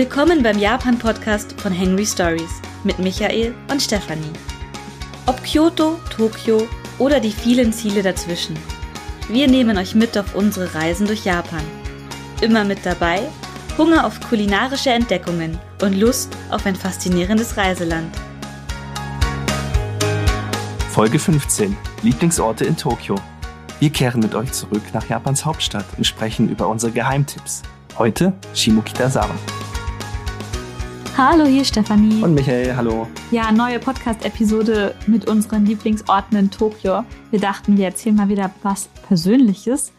Willkommen beim Japan-Podcast von Henry Stories mit Michael und Stefanie. Ob Kyoto, Tokio oder die vielen Ziele dazwischen. Wir nehmen euch mit auf unsere Reisen durch Japan. Immer mit dabei Hunger auf kulinarische Entdeckungen und Lust auf ein faszinierendes Reiseland. Folge 15. Lieblingsorte in Tokio. Wir kehren mit euch zurück nach Japans Hauptstadt und sprechen über unsere Geheimtipps. Heute Shimokitazawa. Hallo, hier Stefanie. Und Michael, hallo. Ja, neue Podcast-Episode mit unseren Lieblingsorten in Tokio. Wir dachten, wir erzählen mal wieder was Persönliches.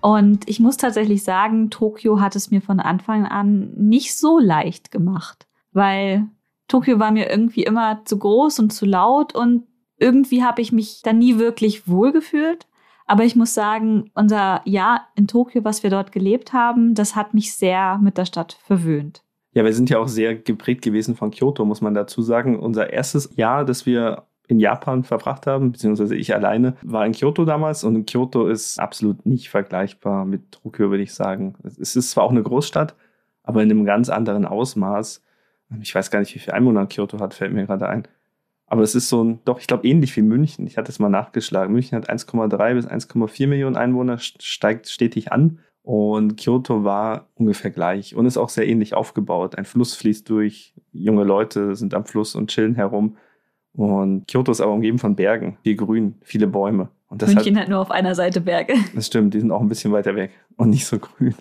Und ich muss tatsächlich sagen, Tokio hat es mir von Anfang an nicht so leicht gemacht, weil Tokio war mir irgendwie immer zu groß und zu laut und irgendwie habe ich mich da nie wirklich wohlgefühlt. Aber ich muss sagen, unser Jahr in Tokio, was wir dort gelebt haben, das hat mich sehr mit der Stadt verwöhnt. Ja, wir sind ja auch sehr geprägt gewesen von Kyoto, muss man dazu sagen. Unser erstes Jahr, das wir in Japan verbracht haben, beziehungsweise ich alleine, war in Kyoto damals und Kyoto ist absolut nicht vergleichbar mit Tokio, würde ich sagen. Es ist zwar auch eine Großstadt, aber in einem ganz anderen Ausmaß. Ich weiß gar nicht, wie viel Einwohner Kyoto hat, fällt mir gerade ein. Aber es ist so ein, doch, ich glaube, ähnlich wie München. Ich hatte es mal nachgeschlagen. München hat 1,3 bis 1,4 Millionen Einwohner, steigt stetig an. Und Kyoto war ungefähr gleich und ist auch sehr ähnlich aufgebaut. Ein Fluss fließt durch, junge Leute sind am Fluss und chillen herum. Und Kyoto ist aber umgeben von Bergen, viel Grün, viele Bäume. Und das München hat, hat nur auf einer Seite Berge. Das stimmt, die sind auch ein bisschen weiter weg und nicht so grün.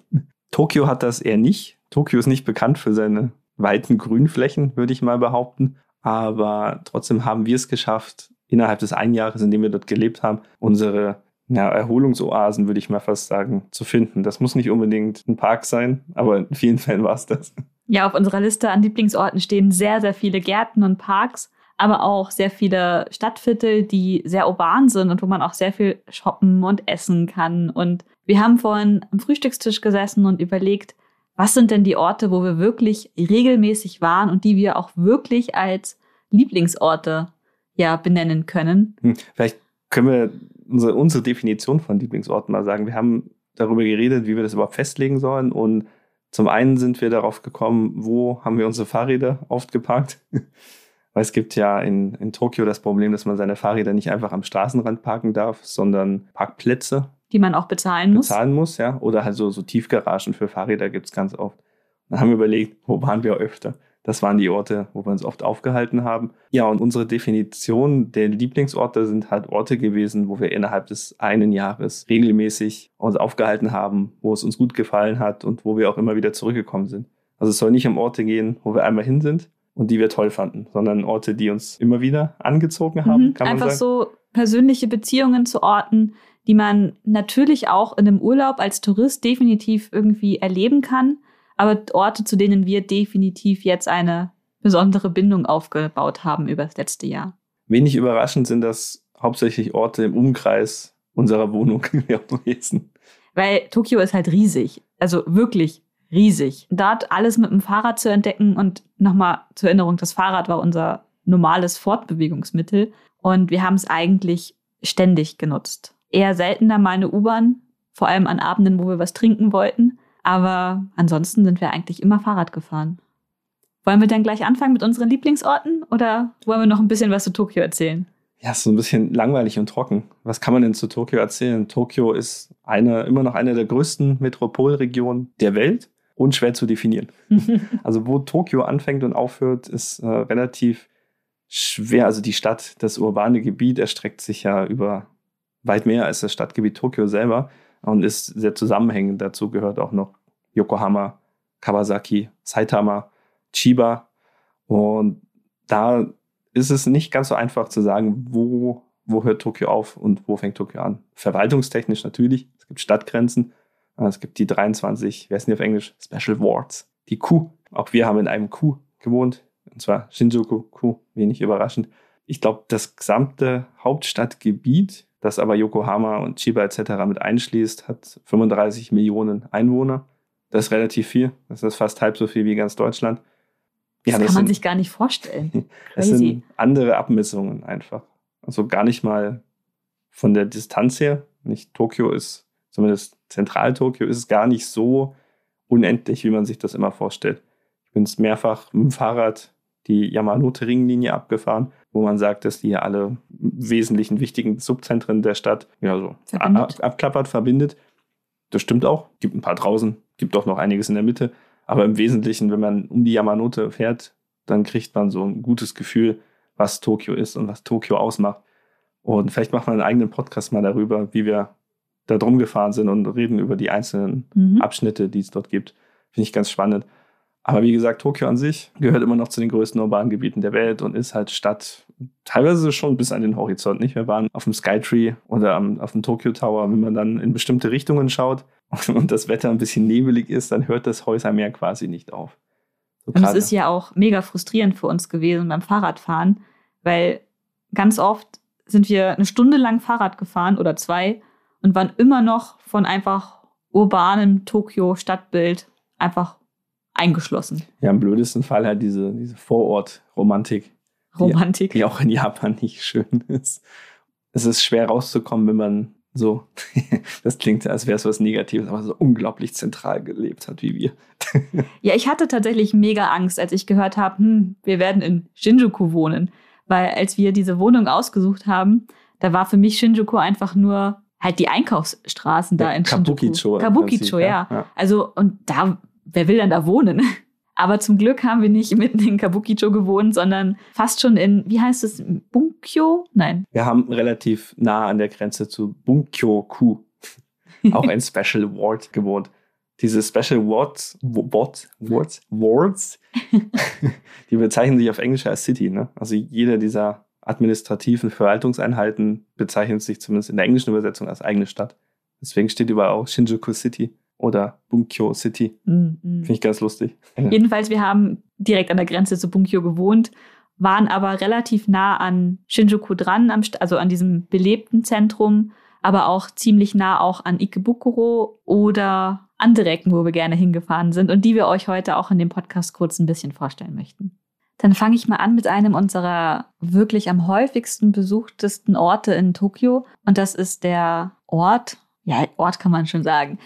Tokio hat das eher nicht. Tokio ist nicht bekannt für seine weiten Grünflächen, würde ich mal behaupten. Aber trotzdem haben wir es geschafft, innerhalb des einen Jahres, in dem wir dort gelebt haben, unsere ja, Erholungsoasen, würde ich mal fast sagen, zu finden. Das muss nicht unbedingt ein Park sein, aber in vielen Fällen war es das. Ja, auf unserer Liste an Lieblingsorten stehen sehr, sehr viele Gärten und Parks, aber auch sehr viele Stadtviertel, die sehr urban sind und wo man auch sehr viel shoppen und essen kann. Und wir haben vorhin am Frühstückstisch gesessen und überlegt, was sind denn die Orte, wo wir wirklich regelmäßig waren und die wir auch wirklich als Lieblingsorte ja benennen können. Hm, vielleicht können wir unsere, unsere Definition von Lieblingsorten mal sagen. Wir haben darüber geredet, wie wir das überhaupt festlegen sollen. Und zum einen sind wir darauf gekommen, wo haben wir unsere Fahrräder oft geparkt. Weil es gibt ja in, in Tokio das Problem, dass man seine Fahrräder nicht einfach am Straßenrand parken darf, sondern Parkplätze. Die man auch bezahlen muss. Bezahlen muss, ja. Oder halt so, so Tiefgaragen für Fahrräder gibt es ganz oft. Dann haben wir überlegt, wo waren wir öfter? Das waren die Orte, wo wir uns oft aufgehalten haben. Ja, und unsere Definition der Lieblingsorte sind halt Orte gewesen, wo wir innerhalb des einen Jahres regelmäßig uns aufgehalten haben, wo es uns gut gefallen hat und wo wir auch immer wieder zurückgekommen sind. Also es soll nicht um Orte gehen, wo wir einmal hin sind und die wir toll fanden, sondern Orte, die uns immer wieder angezogen haben. Mhm, einfach so persönliche Beziehungen zu Orten, die man natürlich auch in einem Urlaub als Tourist definitiv irgendwie erleben kann aber Orte, zu denen wir definitiv jetzt eine besondere Bindung aufgebaut haben über das letzte Jahr. Wenig überraschend sind das hauptsächlich Orte im Umkreis unserer Wohnung gewesen. Weil Tokio ist halt riesig, also wirklich riesig. Dort alles mit dem Fahrrad zu entdecken und nochmal zur Erinnerung, das Fahrrad war unser normales Fortbewegungsmittel und wir haben es eigentlich ständig genutzt. Eher seltener mal eine U-Bahn, vor allem an Abenden, wo wir was trinken wollten. Aber ansonsten sind wir eigentlich immer Fahrrad gefahren. Wollen wir dann gleich anfangen mit unseren Lieblingsorten oder wollen wir noch ein bisschen was zu Tokio erzählen? Ja, so ein bisschen langweilig und trocken. Was kann man denn zu Tokio erzählen? Tokio ist eine, immer noch eine der größten Metropolregionen der Welt und schwer zu definieren. also wo Tokio anfängt und aufhört, ist äh, relativ schwer. Also die Stadt, das urbane Gebiet erstreckt sich ja über weit mehr als das Stadtgebiet Tokio selber und ist sehr zusammenhängend. Dazu gehört auch noch Yokohama, Kawasaki, Saitama, Chiba. Und da ist es nicht ganz so einfach zu sagen, wo, wo hört Tokio auf und wo fängt Tokio an. Verwaltungstechnisch natürlich. Es gibt Stadtgrenzen. Es gibt die 23, wer ist denn auf Englisch? Special Wards. Die Ku. Auch wir haben in einem Ku gewohnt. Und zwar Shinjuku Ku. Wenig überraschend. Ich glaube, das gesamte Hauptstadtgebiet das aber Yokohama und Chiba etc. mit einschließt, hat 35 Millionen Einwohner. Das ist relativ viel. Das ist fast halb so viel wie ganz Deutschland. Ja, das, das kann man sind, sich gar nicht vorstellen. Es sind andere Abmessungen einfach. Also gar nicht mal von der Distanz her. Nicht Tokio ist, zumindest Zentral-Tokio, ist es gar nicht so unendlich, wie man sich das immer vorstellt. Ich bin es mehrfach mit dem Fahrrad die Yamanote-Ringlinie abgefahren, wo man sagt, dass die ja alle wesentlichen wichtigen Subzentren der Stadt ja, so Verbindet. ab- abklappert, verbindet. Das stimmt auch. Gibt ein paar draußen, gibt auch noch einiges in der Mitte. Aber im Wesentlichen, wenn man um die Yamanote fährt, dann kriegt man so ein gutes Gefühl, was Tokio ist und was Tokio ausmacht. Und vielleicht macht man einen eigenen Podcast mal darüber, wie wir da drum gefahren sind und reden über die einzelnen Mhm. Abschnitte, die es dort gibt. Finde ich ganz spannend. Aber wie gesagt, Tokio an sich gehört immer noch zu den größten urbanen Gebieten der Welt und ist halt Stadt teilweise schon bis an den Horizont. Nicht? Wir waren auf dem Skytree oder am, auf dem Tokyo Tower. Wenn man dann in bestimmte Richtungen schaut und das Wetter ein bisschen nebelig ist, dann hört das Häusermeer quasi nicht auf. So Und es ist ja auch mega frustrierend für uns gewesen beim Fahrradfahren, weil ganz oft sind wir eine Stunde lang Fahrrad gefahren oder zwei und waren immer noch von einfach urbanem Tokio-Stadtbild einfach eingeschlossen. ja, im blödesten Fall halt diese, diese Vorort-Romantik, Romantik. die auch in Japan nicht schön ist. Es ist schwer rauszukommen, wenn man so, das klingt, als wäre es was Negatives, aber so unglaublich zentral gelebt hat wie wir. Ja, ich hatte tatsächlich mega Angst, als ich gehört habe, hm, wir werden in Shinjuku wohnen. Weil als wir diese Wohnung ausgesucht haben, da war für mich Shinjuku einfach nur halt die Einkaufsstraßen da Ja, in Shinjuku. Kabukicho Kabukicho, ja. ja. Also, und da, wer will denn da wohnen? Aber zum Glück haben wir nicht mitten in Kabukicho gewohnt, sondern fast schon in, wie heißt es, Bunkyo? Nein. Wir haben relativ nah an der Grenze zu Bunkyo-ku, auch ein Special Ward gewohnt. Diese Special Wards, Wards, Wards, Wards, die bezeichnen sich auf Englisch als City. Ne? Also jede dieser administrativen Verwaltungseinheiten bezeichnet sich zumindest in der englischen Übersetzung als eigene Stadt. Deswegen steht überall auch Shinjuku City oder Bunkyo City. Mm. Finde ich ganz lustig. Jedenfalls, wir haben direkt an der Grenze zu Bunkyo gewohnt, waren aber relativ nah an Shinjuku dran, also an diesem belebten Zentrum, aber auch ziemlich nah auch an Ikebukuro oder andere Ecken, wo wir gerne hingefahren sind und die wir euch heute auch in dem Podcast kurz ein bisschen vorstellen möchten. Dann fange ich mal an mit einem unserer wirklich am häufigsten besuchtesten Orte in Tokio und das ist der Ort, ja, Ort kann man schon sagen,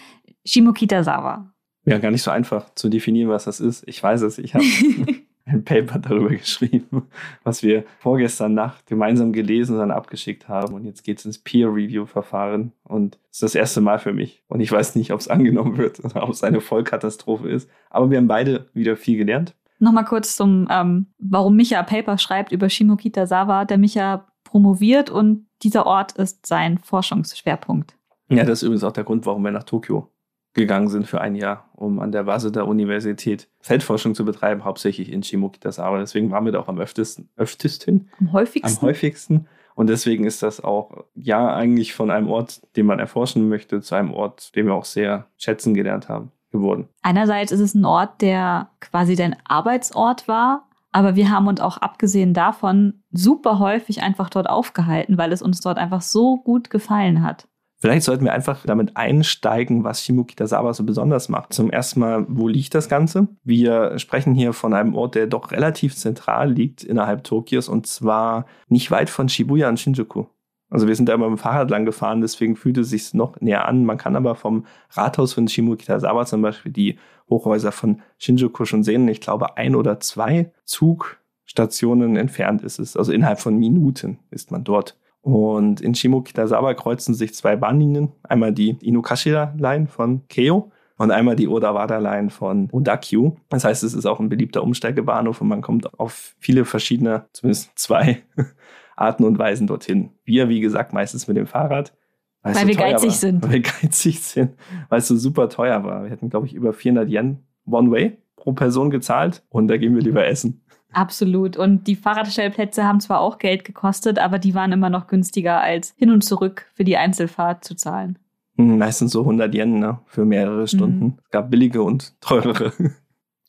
Shimokitazawa. Ja, gar nicht so einfach zu definieren, was das ist. Ich weiß es, ich habe ein Paper darüber geschrieben, was wir vorgestern Nacht gemeinsam gelesen und dann abgeschickt haben. Und jetzt geht es ins Peer-Review-Verfahren. Und es ist das erste Mal für mich. Und ich weiß nicht, ob es angenommen wird oder ob es eine Vollkatastrophe ist. Aber wir haben beide wieder viel gelernt. Nochmal kurz zum, ähm, warum Micha Paper schreibt über Shimokitazawa. Der Micha promoviert und dieser Ort ist sein Forschungsschwerpunkt. Ja, das ist übrigens auch der Grund, warum wir nach Tokio gegangen sind für ein Jahr, um an der Waseda Universität Feldforschung zu betreiben, hauptsächlich in Shimokitazawa. Deswegen waren wir da auch am öftesten, öftesten Am häufigsten. am häufigsten. Und deswegen ist das auch, ja, eigentlich von einem Ort, den man erforschen möchte, zu einem Ort, den wir auch sehr schätzen gelernt haben, geworden. Einerseits ist es ein Ort, der quasi dein Arbeitsort war, aber wir haben uns auch abgesehen davon super häufig einfach dort aufgehalten, weil es uns dort einfach so gut gefallen hat. Vielleicht sollten wir einfach damit einsteigen, was Shimokitazawa so besonders macht. Zum ersten Mal, wo liegt das Ganze? Wir sprechen hier von einem Ort, der doch relativ zentral liegt innerhalb Tokios und zwar nicht weit von Shibuya und Shinjuku. Also wir sind da immer mit dem Fahrrad lang gefahren, deswegen fühlte es sich noch näher an. Man kann aber vom Rathaus von Shimokitazawa zum Beispiel die Hochhäuser von Shinjuku schon sehen. Ich glaube, ein oder zwei Zugstationen entfernt ist es. Also innerhalb von Minuten ist man dort. Und in Shimokitazawa kreuzen sich zwei Bahnlinien. Einmal die Inukashira-Line von Keio und einmal die Odawara-Line von Odakyu. Das heißt, es ist auch ein beliebter Umsteigebahnhof und man kommt auf viele verschiedene, zumindest zwei Arten und Weisen dorthin. Wir, wie gesagt, meistens mit dem Fahrrad. Weil es wir geizig war. sind. Weil wir geizig sind, weil es so super teuer war. Wir hätten, glaube ich, über 400 Yen One-Way pro Person gezahlt und da gehen wir lieber essen. Absolut. Und die Fahrradstellplätze haben zwar auch Geld gekostet, aber die waren immer noch günstiger als hin und zurück für die Einzelfahrt zu zahlen. Hm, Meistens so 100 Yen ne, für mehrere Stunden. Mhm. Es gab billige und teurere.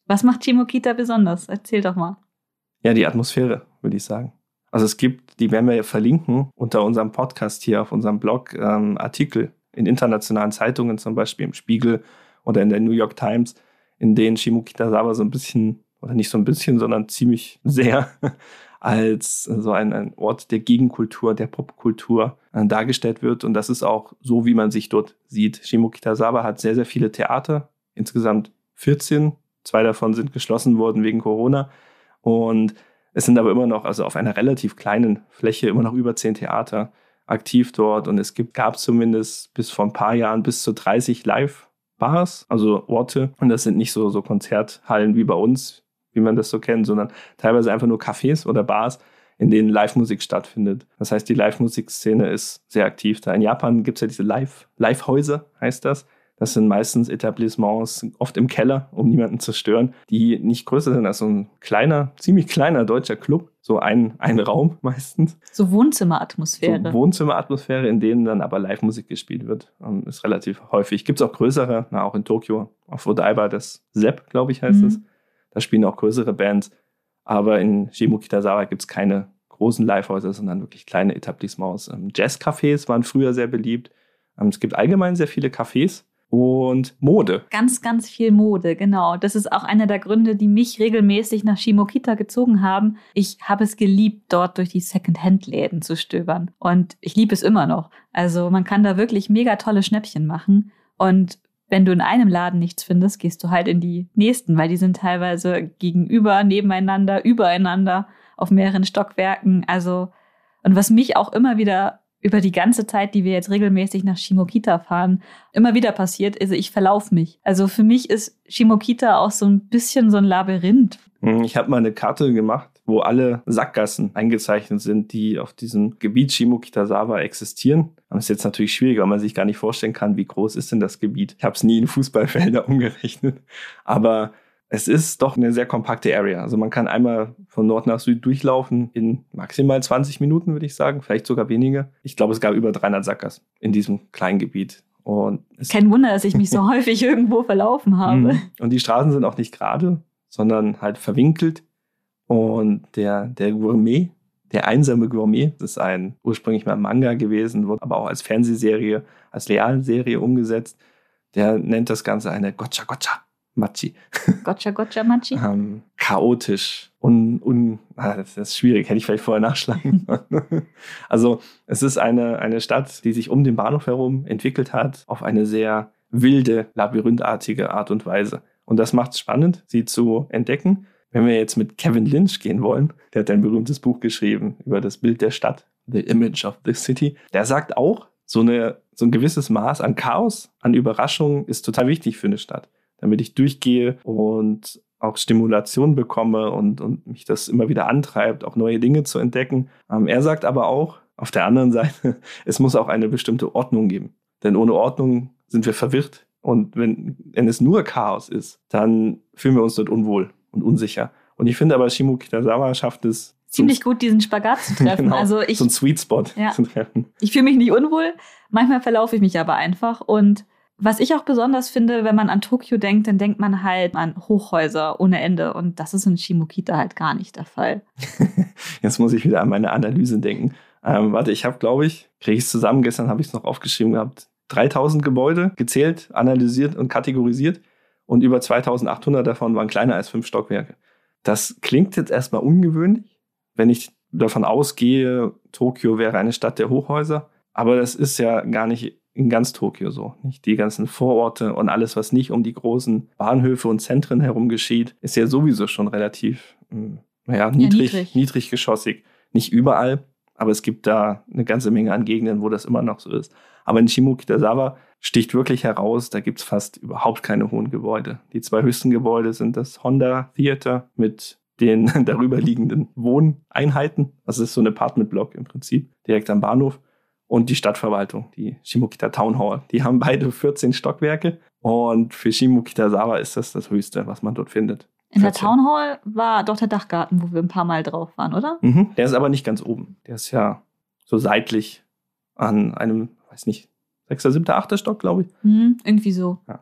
Was macht Chimokita besonders? Erzähl doch mal. Ja, die Atmosphäre, würde ich sagen. Also es gibt, die werden wir ja verlinken unter unserem Podcast hier auf unserem Blog, ähm, Artikel in internationalen Zeitungen, zum Beispiel im Spiegel oder in der New York Times, in denen Shimokitazawa so ein bisschen, oder nicht so ein bisschen, sondern ziemlich sehr als so ein, ein Ort der Gegenkultur, der Popkultur äh, dargestellt wird. Und das ist auch so, wie man sich dort sieht. Shimokitazawa hat sehr, sehr viele Theater, insgesamt 14 Zwei davon sind geschlossen worden wegen Corona. Und es sind aber immer noch, also auf einer relativ kleinen Fläche, immer noch über zehn Theater aktiv dort. Und es gibt, gab zumindest bis vor ein paar Jahren bis zu 30 Live-Bars, also Orte. Und das sind nicht so, so Konzerthallen wie bei uns, wie man das so kennt, sondern teilweise einfach nur Cafés oder Bars, in denen Live-Musik stattfindet. Das heißt, die Live-Musikszene ist sehr aktiv da. In Japan gibt es ja diese Live-Häuser, heißt das. Das sind meistens Etablissements, oft im Keller, um niemanden zu stören, die nicht größer sind als so ein kleiner, ziemlich kleiner deutscher Club. So ein, ein Raum meistens. So Wohnzimmeratmosphäre. So Wohnzimmeratmosphäre, in denen dann aber Live-Musik gespielt wird. Um, ähm, ist relativ häufig. Gibt es auch größere, na, auch in Tokio, auf Odaiba, das Sepp, glaube ich, heißt mhm. Da spielen auch größere Bands. Aber in Shimokitazawa gibt es keine großen Livehäuser, sondern wirklich kleine Etablissements. Ähm, Jazzcafés waren früher sehr beliebt. Ähm, es gibt allgemein sehr viele Cafés und Mode. Ganz, ganz viel Mode, genau. Das ist auch einer der Gründe, die mich regelmäßig nach Shimokita gezogen haben. Ich habe es geliebt, dort durch die Second-Hand-Läden zu stöbern. Und ich liebe es immer noch. Also man kann da wirklich mega tolle Schnäppchen machen. Und wenn du in einem Laden nichts findest, gehst du halt in die nächsten, weil die sind teilweise gegenüber, nebeneinander, übereinander, auf mehreren Stockwerken. Also, und was mich auch immer wieder über die ganze Zeit, die wir jetzt regelmäßig nach Shimokita fahren, immer wieder passiert, also ich verlaufe mich. Also für mich ist Shimokita auch so ein bisschen so ein Labyrinth. Hm, ich habe mal eine Karte gemacht, wo alle Sackgassen eingezeichnet sind, die auf diesem Gebiet Shimokitazawa existieren. Das ist jetzt natürlich schwierig, weil man sich gar nicht vorstellen kann, wie groß ist denn das Gebiet. Ich habe es nie in Fußballfelder umgerechnet, aber es ist doch eine sehr kompakte Area. Also man kann einmal von Nord nach Süd durchlaufen in maximal 20 Minuten, würde ich sagen, vielleicht sogar weniger. Ich glaube, es gab über 300 Sackers in diesem kleinen Gebiet. Und Kein Wunder, dass ich mich so häufig irgendwo verlaufen habe. Mhm. Und die Straßen sind auch nicht gerade, sondern halt verwinkelt. Und der, der Gourmet, der einsame Gourmet, das ist ein ursprünglich mal Manga gewesen, wurde aber auch als Fernsehserie, als Realserie umgesetzt. Der nennt das Ganze eine Gotcha Gotcha. Machi. Gotcha, gotcha, Machi. ähm, chaotisch. Un, un, ah, das ist schwierig, hätte ich vielleicht vorher nachschlagen Also, es ist eine, eine Stadt, die sich um den Bahnhof herum entwickelt hat, auf eine sehr wilde, labyrinthartige Art und Weise. Und das macht es spannend, sie zu entdecken. Wenn wir jetzt mit Kevin Lynch gehen wollen, der hat ein berühmtes Buch geschrieben über das Bild der Stadt, The Image of the City. Der sagt auch, so, eine, so ein gewisses Maß an Chaos, an Überraschungen ist total wichtig für eine Stadt damit ich durchgehe und auch Stimulation bekomme und, und mich das immer wieder antreibt, auch neue Dinge zu entdecken. Ähm, er sagt aber auch, auf der anderen Seite, es muss auch eine bestimmte Ordnung geben. Denn ohne Ordnung sind wir verwirrt. Und wenn, wenn es nur Chaos ist, dann fühlen wir uns dort unwohl und unsicher. Und ich finde aber, Shimu Kitazawa schafft es, ziemlich gut diesen Spagat zu treffen. genau, also ich, so ein Sweet Spot ja. zu treffen. Ich fühle mich nicht unwohl, manchmal verlaufe ich mich aber einfach und was ich auch besonders finde, wenn man an Tokio denkt, dann denkt man halt an Hochhäuser ohne Ende. Und das ist in Shimokita halt gar nicht der Fall. Jetzt muss ich wieder an meine Analyse denken. Ähm, warte, ich habe, glaube ich, kriege ich es zusammen, gestern habe ich es noch aufgeschrieben gehabt, 3000 Gebäude gezählt, analysiert und kategorisiert. Und über 2800 davon waren kleiner als fünf Stockwerke. Das klingt jetzt erstmal ungewöhnlich, wenn ich davon ausgehe, Tokio wäre eine Stadt der Hochhäuser. Aber das ist ja gar nicht in ganz Tokio so. Nicht die ganzen Vororte und alles, was nicht um die großen Bahnhöfe und Zentren herum geschieht, ist ja sowieso schon relativ, hm, naja, niedrig, ja, niedrig. niedriggeschossig. Nicht überall, aber es gibt da eine ganze Menge an Gegenden, wo das immer noch so ist. Aber in Shimokitazawa sticht wirklich heraus, da gibt es fast überhaupt keine hohen Gebäude. Die zwei höchsten Gebäude sind das Honda Theater mit den darüber liegenden Wohneinheiten. Das ist so ein Apartmentblock im Prinzip, direkt am Bahnhof und die Stadtverwaltung, die Shimokita Town Hall. Die haben beide 14 Stockwerke und für Shimokitazawa ist das das Höchste, was man dort findet. In 14. der Town Hall war doch der Dachgarten, wo wir ein paar Mal drauf waren, oder? Mhm, der ist aber nicht ganz oben. Der ist ja so seitlich an einem, weiß nicht, sechster, siebter, achter Stock, glaube ich. Mhm, irgendwie so. Ja.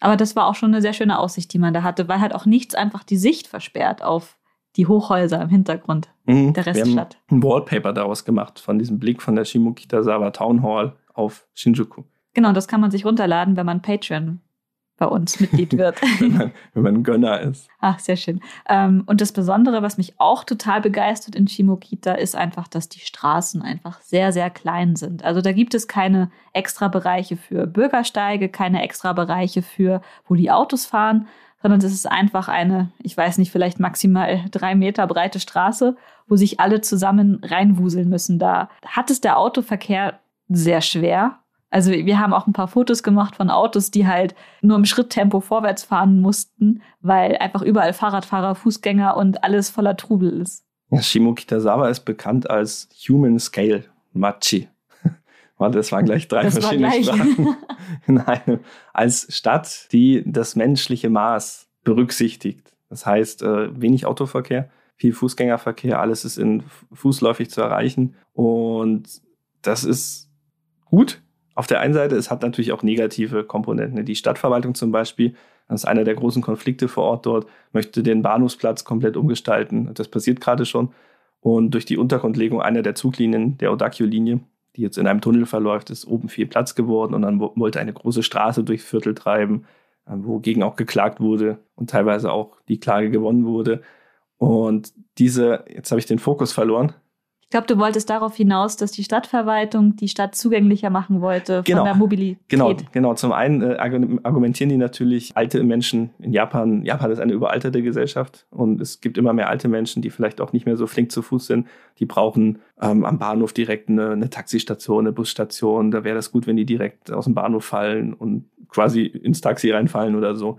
Aber das war auch schon eine sehr schöne Aussicht, die man da hatte, weil halt auch nichts einfach die Sicht versperrt auf die Hochhäuser im Hintergrund mhm. der Reststadt. Wir haben ein Wallpaper daraus gemacht von diesem Blick von der Shimokitazawa Town Hall auf Shinjuku. Genau, das kann man sich runterladen, wenn man Patreon bei uns Mitglied wird. wenn, man, wenn man ein Gönner ist. Ach, sehr schön. Ähm, und das Besondere, was mich auch total begeistert in Shimokita, ist einfach, dass die Straßen einfach sehr, sehr klein sind. Also da gibt es keine extra Bereiche für Bürgersteige, keine extra Bereiche für, wo die Autos fahren, sondern es ist einfach eine, ich weiß nicht, vielleicht maximal drei Meter breite Straße, wo sich alle zusammen reinwuseln müssen. Da hat es der Autoverkehr sehr schwer. Also wir haben auch ein paar Fotos gemacht von Autos, die halt nur im Schritttempo vorwärts fahren mussten, weil einfach überall Fahrradfahrer, Fußgänger und alles voller Trubel ist. Ja, Shimokitazawa ist bekannt als Human Scale Machi. Das waren gleich drei das verschiedene Sprachen. Nein, als Stadt, die das menschliche Maß berücksichtigt. Das heißt, äh, wenig Autoverkehr, viel Fußgängerverkehr, alles ist in fußläufig zu erreichen. Und das ist gut. Auf der einen Seite, es hat natürlich auch negative Komponenten. Die Stadtverwaltung zum Beispiel, das ist einer der großen Konflikte vor Ort dort, möchte den Bahnhofsplatz komplett umgestalten. Das passiert gerade schon. Und durch die Untergrundlegung einer der Zuglinien, der Odakyo-Linie, die jetzt in einem Tunnel verläuft, ist oben viel Platz geworden und dann wollte eine große Straße durchs Viertel treiben, äh, wogegen auch geklagt wurde und teilweise auch die Klage gewonnen wurde. Und diese, jetzt habe ich den Fokus verloren. Ich glaube, du wolltest darauf hinaus, dass die Stadtverwaltung die Stadt zugänglicher machen wollte genau. von der Mobilität. Genau, genau. Zum einen äh, argumentieren die natürlich alte Menschen in Japan. Japan ist eine überalterte Gesellschaft und es gibt immer mehr alte Menschen, die vielleicht auch nicht mehr so flink zu Fuß sind. Die brauchen ähm, am Bahnhof direkt eine, eine Taxistation, eine Busstation. Da wäre das gut, wenn die direkt aus dem Bahnhof fallen und quasi ins Taxi reinfallen oder so.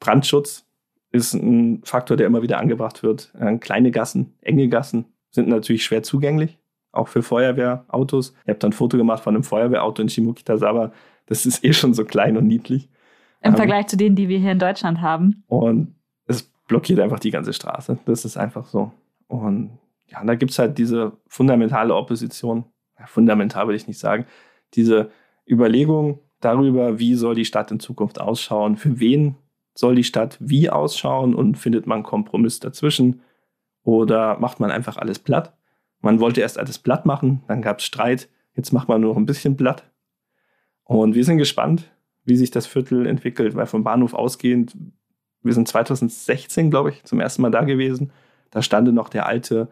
Brandschutz ist ein Faktor, der immer wieder angebracht wird. Äh, kleine Gassen, enge Gassen, sind natürlich schwer zugänglich, auch für Feuerwehrautos. Ich habe dann ein Foto gemacht von einem Feuerwehrauto in Shimokitazawa. Das ist eh schon so klein und niedlich. Im ähm, Vergleich zu denen, die wir hier in Deutschland haben. Und es blockiert einfach die ganze Straße. Das ist einfach so. Und ja, da gibt es halt diese fundamentale Opposition. Ja, fundamental würde ich nicht sagen. Diese Überlegung darüber, wie soll die Stadt in Zukunft ausschauen, für wen soll die Stadt wie ausschauen und findet man Kompromiss dazwischen. Oder macht man einfach alles platt? Man wollte erst alles platt machen, dann gab es Streit, jetzt macht man nur noch ein bisschen platt. Und wir sind gespannt, wie sich das Viertel entwickelt, weil vom Bahnhof ausgehend, wir sind 2016, glaube ich, zum ersten Mal da gewesen. Da stand noch der alte,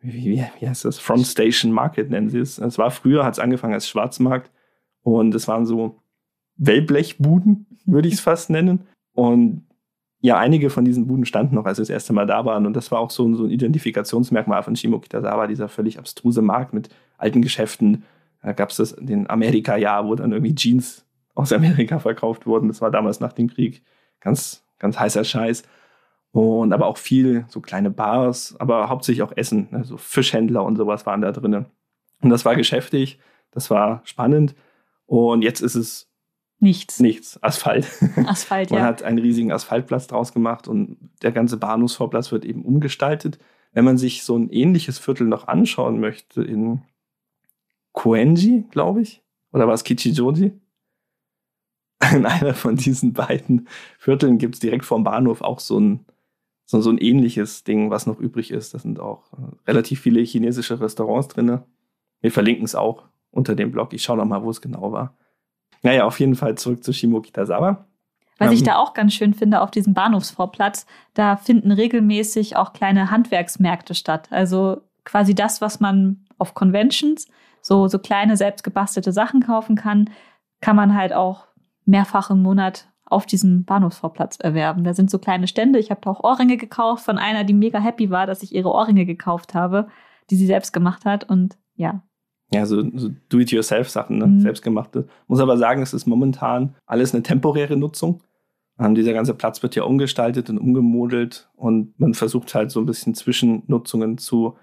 wie, wie heißt das, Front Station Market nennen sie es. Es war früher, hat es angefangen als Schwarzmarkt und es waren so Wellblechbuden, würde ich es fast nennen. Und ja, einige von diesen Buden standen noch, als wir das erste Mal da waren. Und das war auch so, so ein Identifikationsmerkmal von Shimokitazawa, dieser völlig abstruse Markt mit alten Geschäften. Da gab es den Amerika-Jahr, wo dann irgendwie Jeans aus Amerika verkauft wurden. Das war damals nach dem Krieg ganz, ganz heißer Scheiß. Und aber auch viel so kleine Bars, aber hauptsächlich auch Essen. Ne? So Fischhändler und sowas waren da drinnen. Und das war geschäftig, das war spannend. Und jetzt ist es Nichts. Nichts. Asphalt. Asphalt, Man ja. hat einen riesigen Asphaltplatz draus gemacht und der ganze Bahnhofsvorplatz wird eben umgestaltet. Wenn man sich so ein ähnliches Viertel noch anschauen möchte in Koenji, glaube ich, oder war es Kichijoji? In einer von diesen beiden Vierteln gibt es direkt vorm Bahnhof auch so ein, so, so, ein ähnliches Ding, was noch übrig ist. Da sind auch äh, relativ viele chinesische Restaurants drin. Wir verlinken es auch unter dem Blog. Ich schaue noch mal, wo es genau war. Naja, auf jeden Fall zurück zu Shimokitazawa. Was ähm, ich da auch ganz schön finde auf diesem Bahnhofsvorplatz, da finden regelmäßig auch kleine Handwerksmärkte statt. Also quasi das, was man auf Conventions, so, so kleine selbstgebastelte Sachen kaufen kann, kann man halt auch mehrfach im Monat auf diesem Bahnhofsvorplatz erwerben. Da sind so kleine Stände. Ich habe da auch Ohrringe gekauft von einer, die mega happy war, dass ich ihre Ohrringe gekauft habe, die sie selbst gemacht hat. Und ja, ja, so, so Do-it-yourself-Sachen, ne? Mhm. selbstgemachte. Muss aber sagen, es ist momentan alles eine temporäre Nutzung. Ähm, dieser ganze Platz wird ja umgestaltet und umgemodelt und man versucht halt so ein bisschen Zwischennutzungen zu,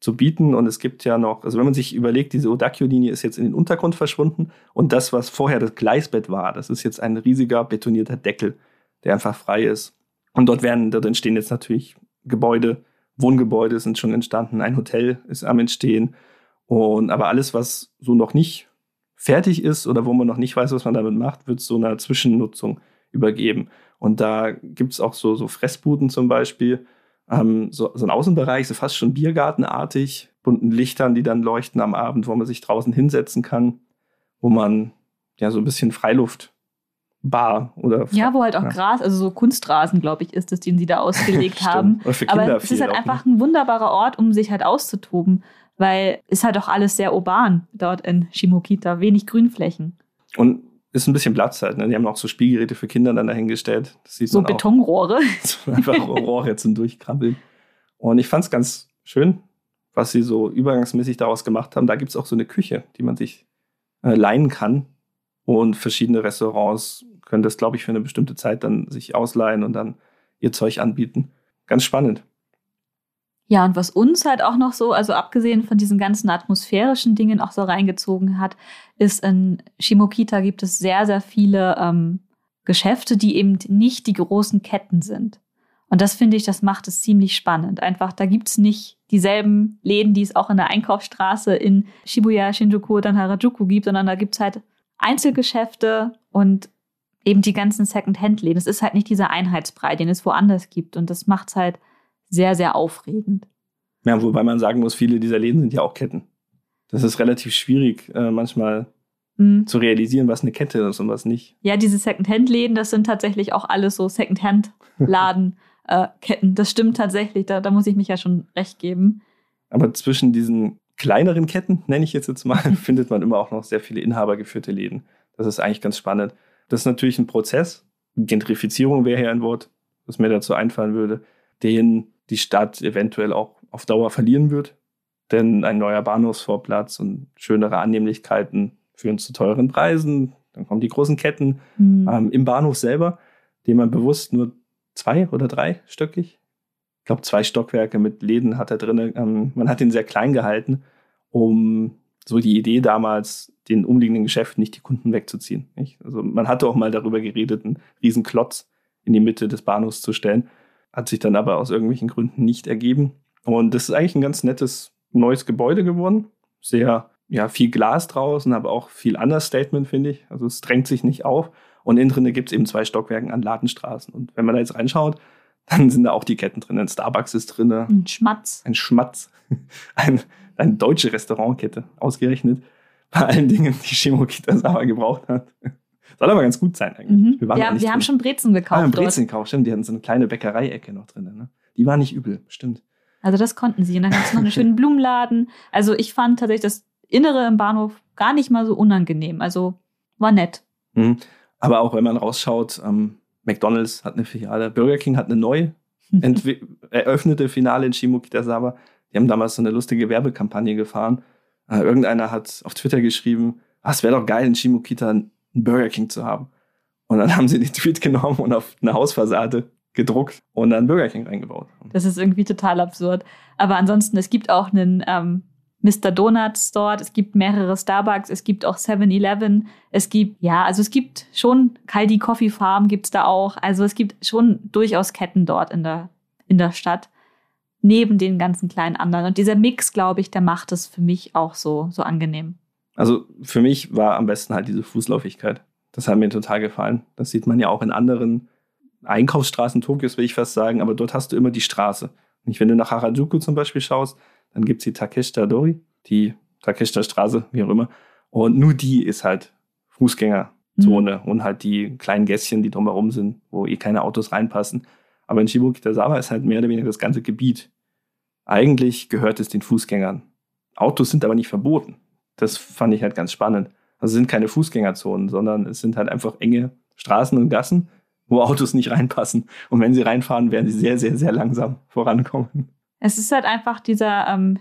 zu bieten. Und es gibt ja noch, also wenn man sich überlegt, diese Odakyo-Linie ist jetzt in den Untergrund verschwunden und das, was vorher das Gleisbett war, das ist jetzt ein riesiger betonierter Deckel, der einfach frei ist. Und dort werden, dort entstehen jetzt natürlich Gebäude, Wohngebäude sind schon entstanden, ein Hotel ist am Entstehen. Und aber alles, was so noch nicht fertig ist oder wo man noch nicht weiß, was man damit macht, wird so einer Zwischennutzung übergeben. Und da gibt es auch so, so Fressbuden zum Beispiel, ähm, so, so ein Außenbereich, so fast schon Biergartenartig, bunten Lichtern, die dann leuchten am Abend, wo man sich draußen hinsetzen kann, wo man ja so ein bisschen Freiluft Bar oder Ja, wo halt auch ja. Gras, also so Kunstrasen, glaube ich, ist es, den sie da ausgelegt haben. Aber es ist halt einfach ne? ein wunderbarer Ort, um sich halt auszutoben, weil ist halt auch alles sehr urban dort in Shimokita, wenig Grünflächen. Und ist ein bisschen Platz halt. Ne? Die haben auch so Spielgeräte für Kinder dann dahingestellt. so Betonrohre. So einfach Rohre zum Durchkrabbeln. Und ich fand es ganz schön, was sie so übergangsmäßig daraus gemacht haben. Da gibt es auch so eine Küche, die man sich äh, leihen kann. Und verschiedene Restaurants können das, glaube ich, für eine bestimmte Zeit dann sich ausleihen und dann ihr Zeug anbieten. Ganz spannend. Ja, und was uns halt auch noch so, also abgesehen von diesen ganzen atmosphärischen Dingen auch so reingezogen hat, ist in Shimokita gibt es sehr, sehr viele ähm, Geschäfte, die eben nicht die großen Ketten sind. Und das finde ich, das macht es ziemlich spannend. Einfach, da gibt es nicht dieselben Läden, die es auch in der Einkaufsstraße in Shibuya, Shinjuku oder Harajuku gibt, sondern da gibt es halt Einzelgeschäfte und eben die ganzen Second-Hand-Läden. Es ist halt nicht dieser Einheitsbrei, den es woanders gibt. Und das macht es halt sehr, sehr aufregend. Ja, wobei man sagen muss, viele dieser Läden sind ja auch Ketten. Das ist relativ schwierig, äh, manchmal mhm. zu realisieren, was eine Kette ist und was nicht. Ja, diese Second-Hand-Läden, das sind tatsächlich auch alles so Second-Hand-Laden. äh, Ketten. Das stimmt tatsächlich, da, da muss ich mich ja schon recht geben. Aber zwischen diesen kleineren Ketten, nenne ich jetzt jetzt mal, findet man immer auch noch sehr viele inhabergeführte Läden. Das ist eigentlich ganz spannend. Das ist natürlich ein Prozess. Gentrifizierung wäre hier ein Wort, was mir dazu einfallen würde, den die Stadt eventuell auch auf Dauer verlieren wird. Denn ein neuer Bahnhofsvorplatz und schönere Annehmlichkeiten führen zu teuren Preisen. Dann kommen die großen Ketten mhm. ähm, im Bahnhof selber, den man bewusst nur zwei oder drei stöckig. Ich glaube, zwei Stockwerke mit Läden hat er drin. Ähm, man hat ihn sehr klein gehalten, um so die Idee damals, den umliegenden Geschäften nicht die Kunden wegzuziehen. Nicht? Also man hatte auch mal darüber geredet, einen riesen Klotz in die Mitte des Bahnhofs zu stellen. Hat sich dann aber aus irgendwelchen Gründen nicht ergeben. Und das ist eigentlich ein ganz nettes neues Gebäude geworden. Sehr, ja, viel Glas draußen, aber auch viel Understatement, finde ich. Also es drängt sich nicht auf. Und innen drin gibt es eben zwei Stockwerken an Ladenstraßen. Und wenn man da jetzt reinschaut, dann sind da auch die Ketten drin. Ein Starbucks ist drin. Ein Schmatz. Ein Schmatz. Ein, eine deutsche Restaurantkette, ausgerechnet. Bei allen Dingen, die Shimokita Sawa gebraucht hat. Soll aber ganz gut sein eigentlich. Mhm. Wir, ja, wir haben schon Brezen gekauft. Ah, wir haben Brezen gekauft, stimmt. Die hatten so eine kleine Bäckereiecke noch drin. Ne? Die war nicht übel, stimmt. Also das konnten sie. Und dann gab es noch einen schönen Blumenladen. Also ich fand tatsächlich das Innere im Bahnhof gar nicht mal so unangenehm. Also war nett. Mhm. Aber auch wenn man rausschaut, ähm, McDonalds hat eine Filiale, Burger King hat eine neu eröffnete Finale in Shimokitazawa. Die haben damals so eine lustige Werbekampagne gefahren. Äh, irgendeiner hat auf Twitter geschrieben, ah, es wäre doch geil, in Shimokita einen Burger King zu haben. Und dann haben sie den Tweet genommen und auf eine Hausfassade gedruckt und dann Burger King reingebaut. Das ist irgendwie total absurd. Aber ansonsten, es gibt auch einen ähm, Mr. Donuts dort, es gibt mehrere Starbucks, es gibt auch 7-Eleven, es gibt, ja, also es gibt schon Kaldi Coffee Farm gibt's da auch. Also es gibt schon durchaus Ketten dort in der, in der Stadt. Neben den ganzen kleinen anderen. Und dieser Mix, glaube ich, der macht es für mich auch so, so angenehm. Also für mich war am besten halt diese Fußläufigkeit. Das hat mir total gefallen. Das sieht man ja auch in anderen Einkaufsstraßen Tokios, will ich fast sagen, aber dort hast du immer die Straße. Und wenn du nach Harajuku zum Beispiel schaust, dann gibt es die Takeshita Dori, die Takeshita Straße, wie auch immer. Und nur die ist halt Fußgängerzone mhm. und halt die kleinen Gässchen, die drumherum sind, wo eh keine Autos reinpassen. Aber in Shibukitazawa ist halt mehr oder weniger das ganze Gebiet. Eigentlich gehört es den Fußgängern. Autos sind aber nicht verboten. Das fand ich halt ganz spannend. Also es sind keine Fußgängerzonen, sondern es sind halt einfach enge Straßen und Gassen, wo Autos nicht reinpassen. Und wenn sie reinfahren, werden sie sehr, sehr, sehr langsam vorankommen. Es ist halt einfach dieser ähm,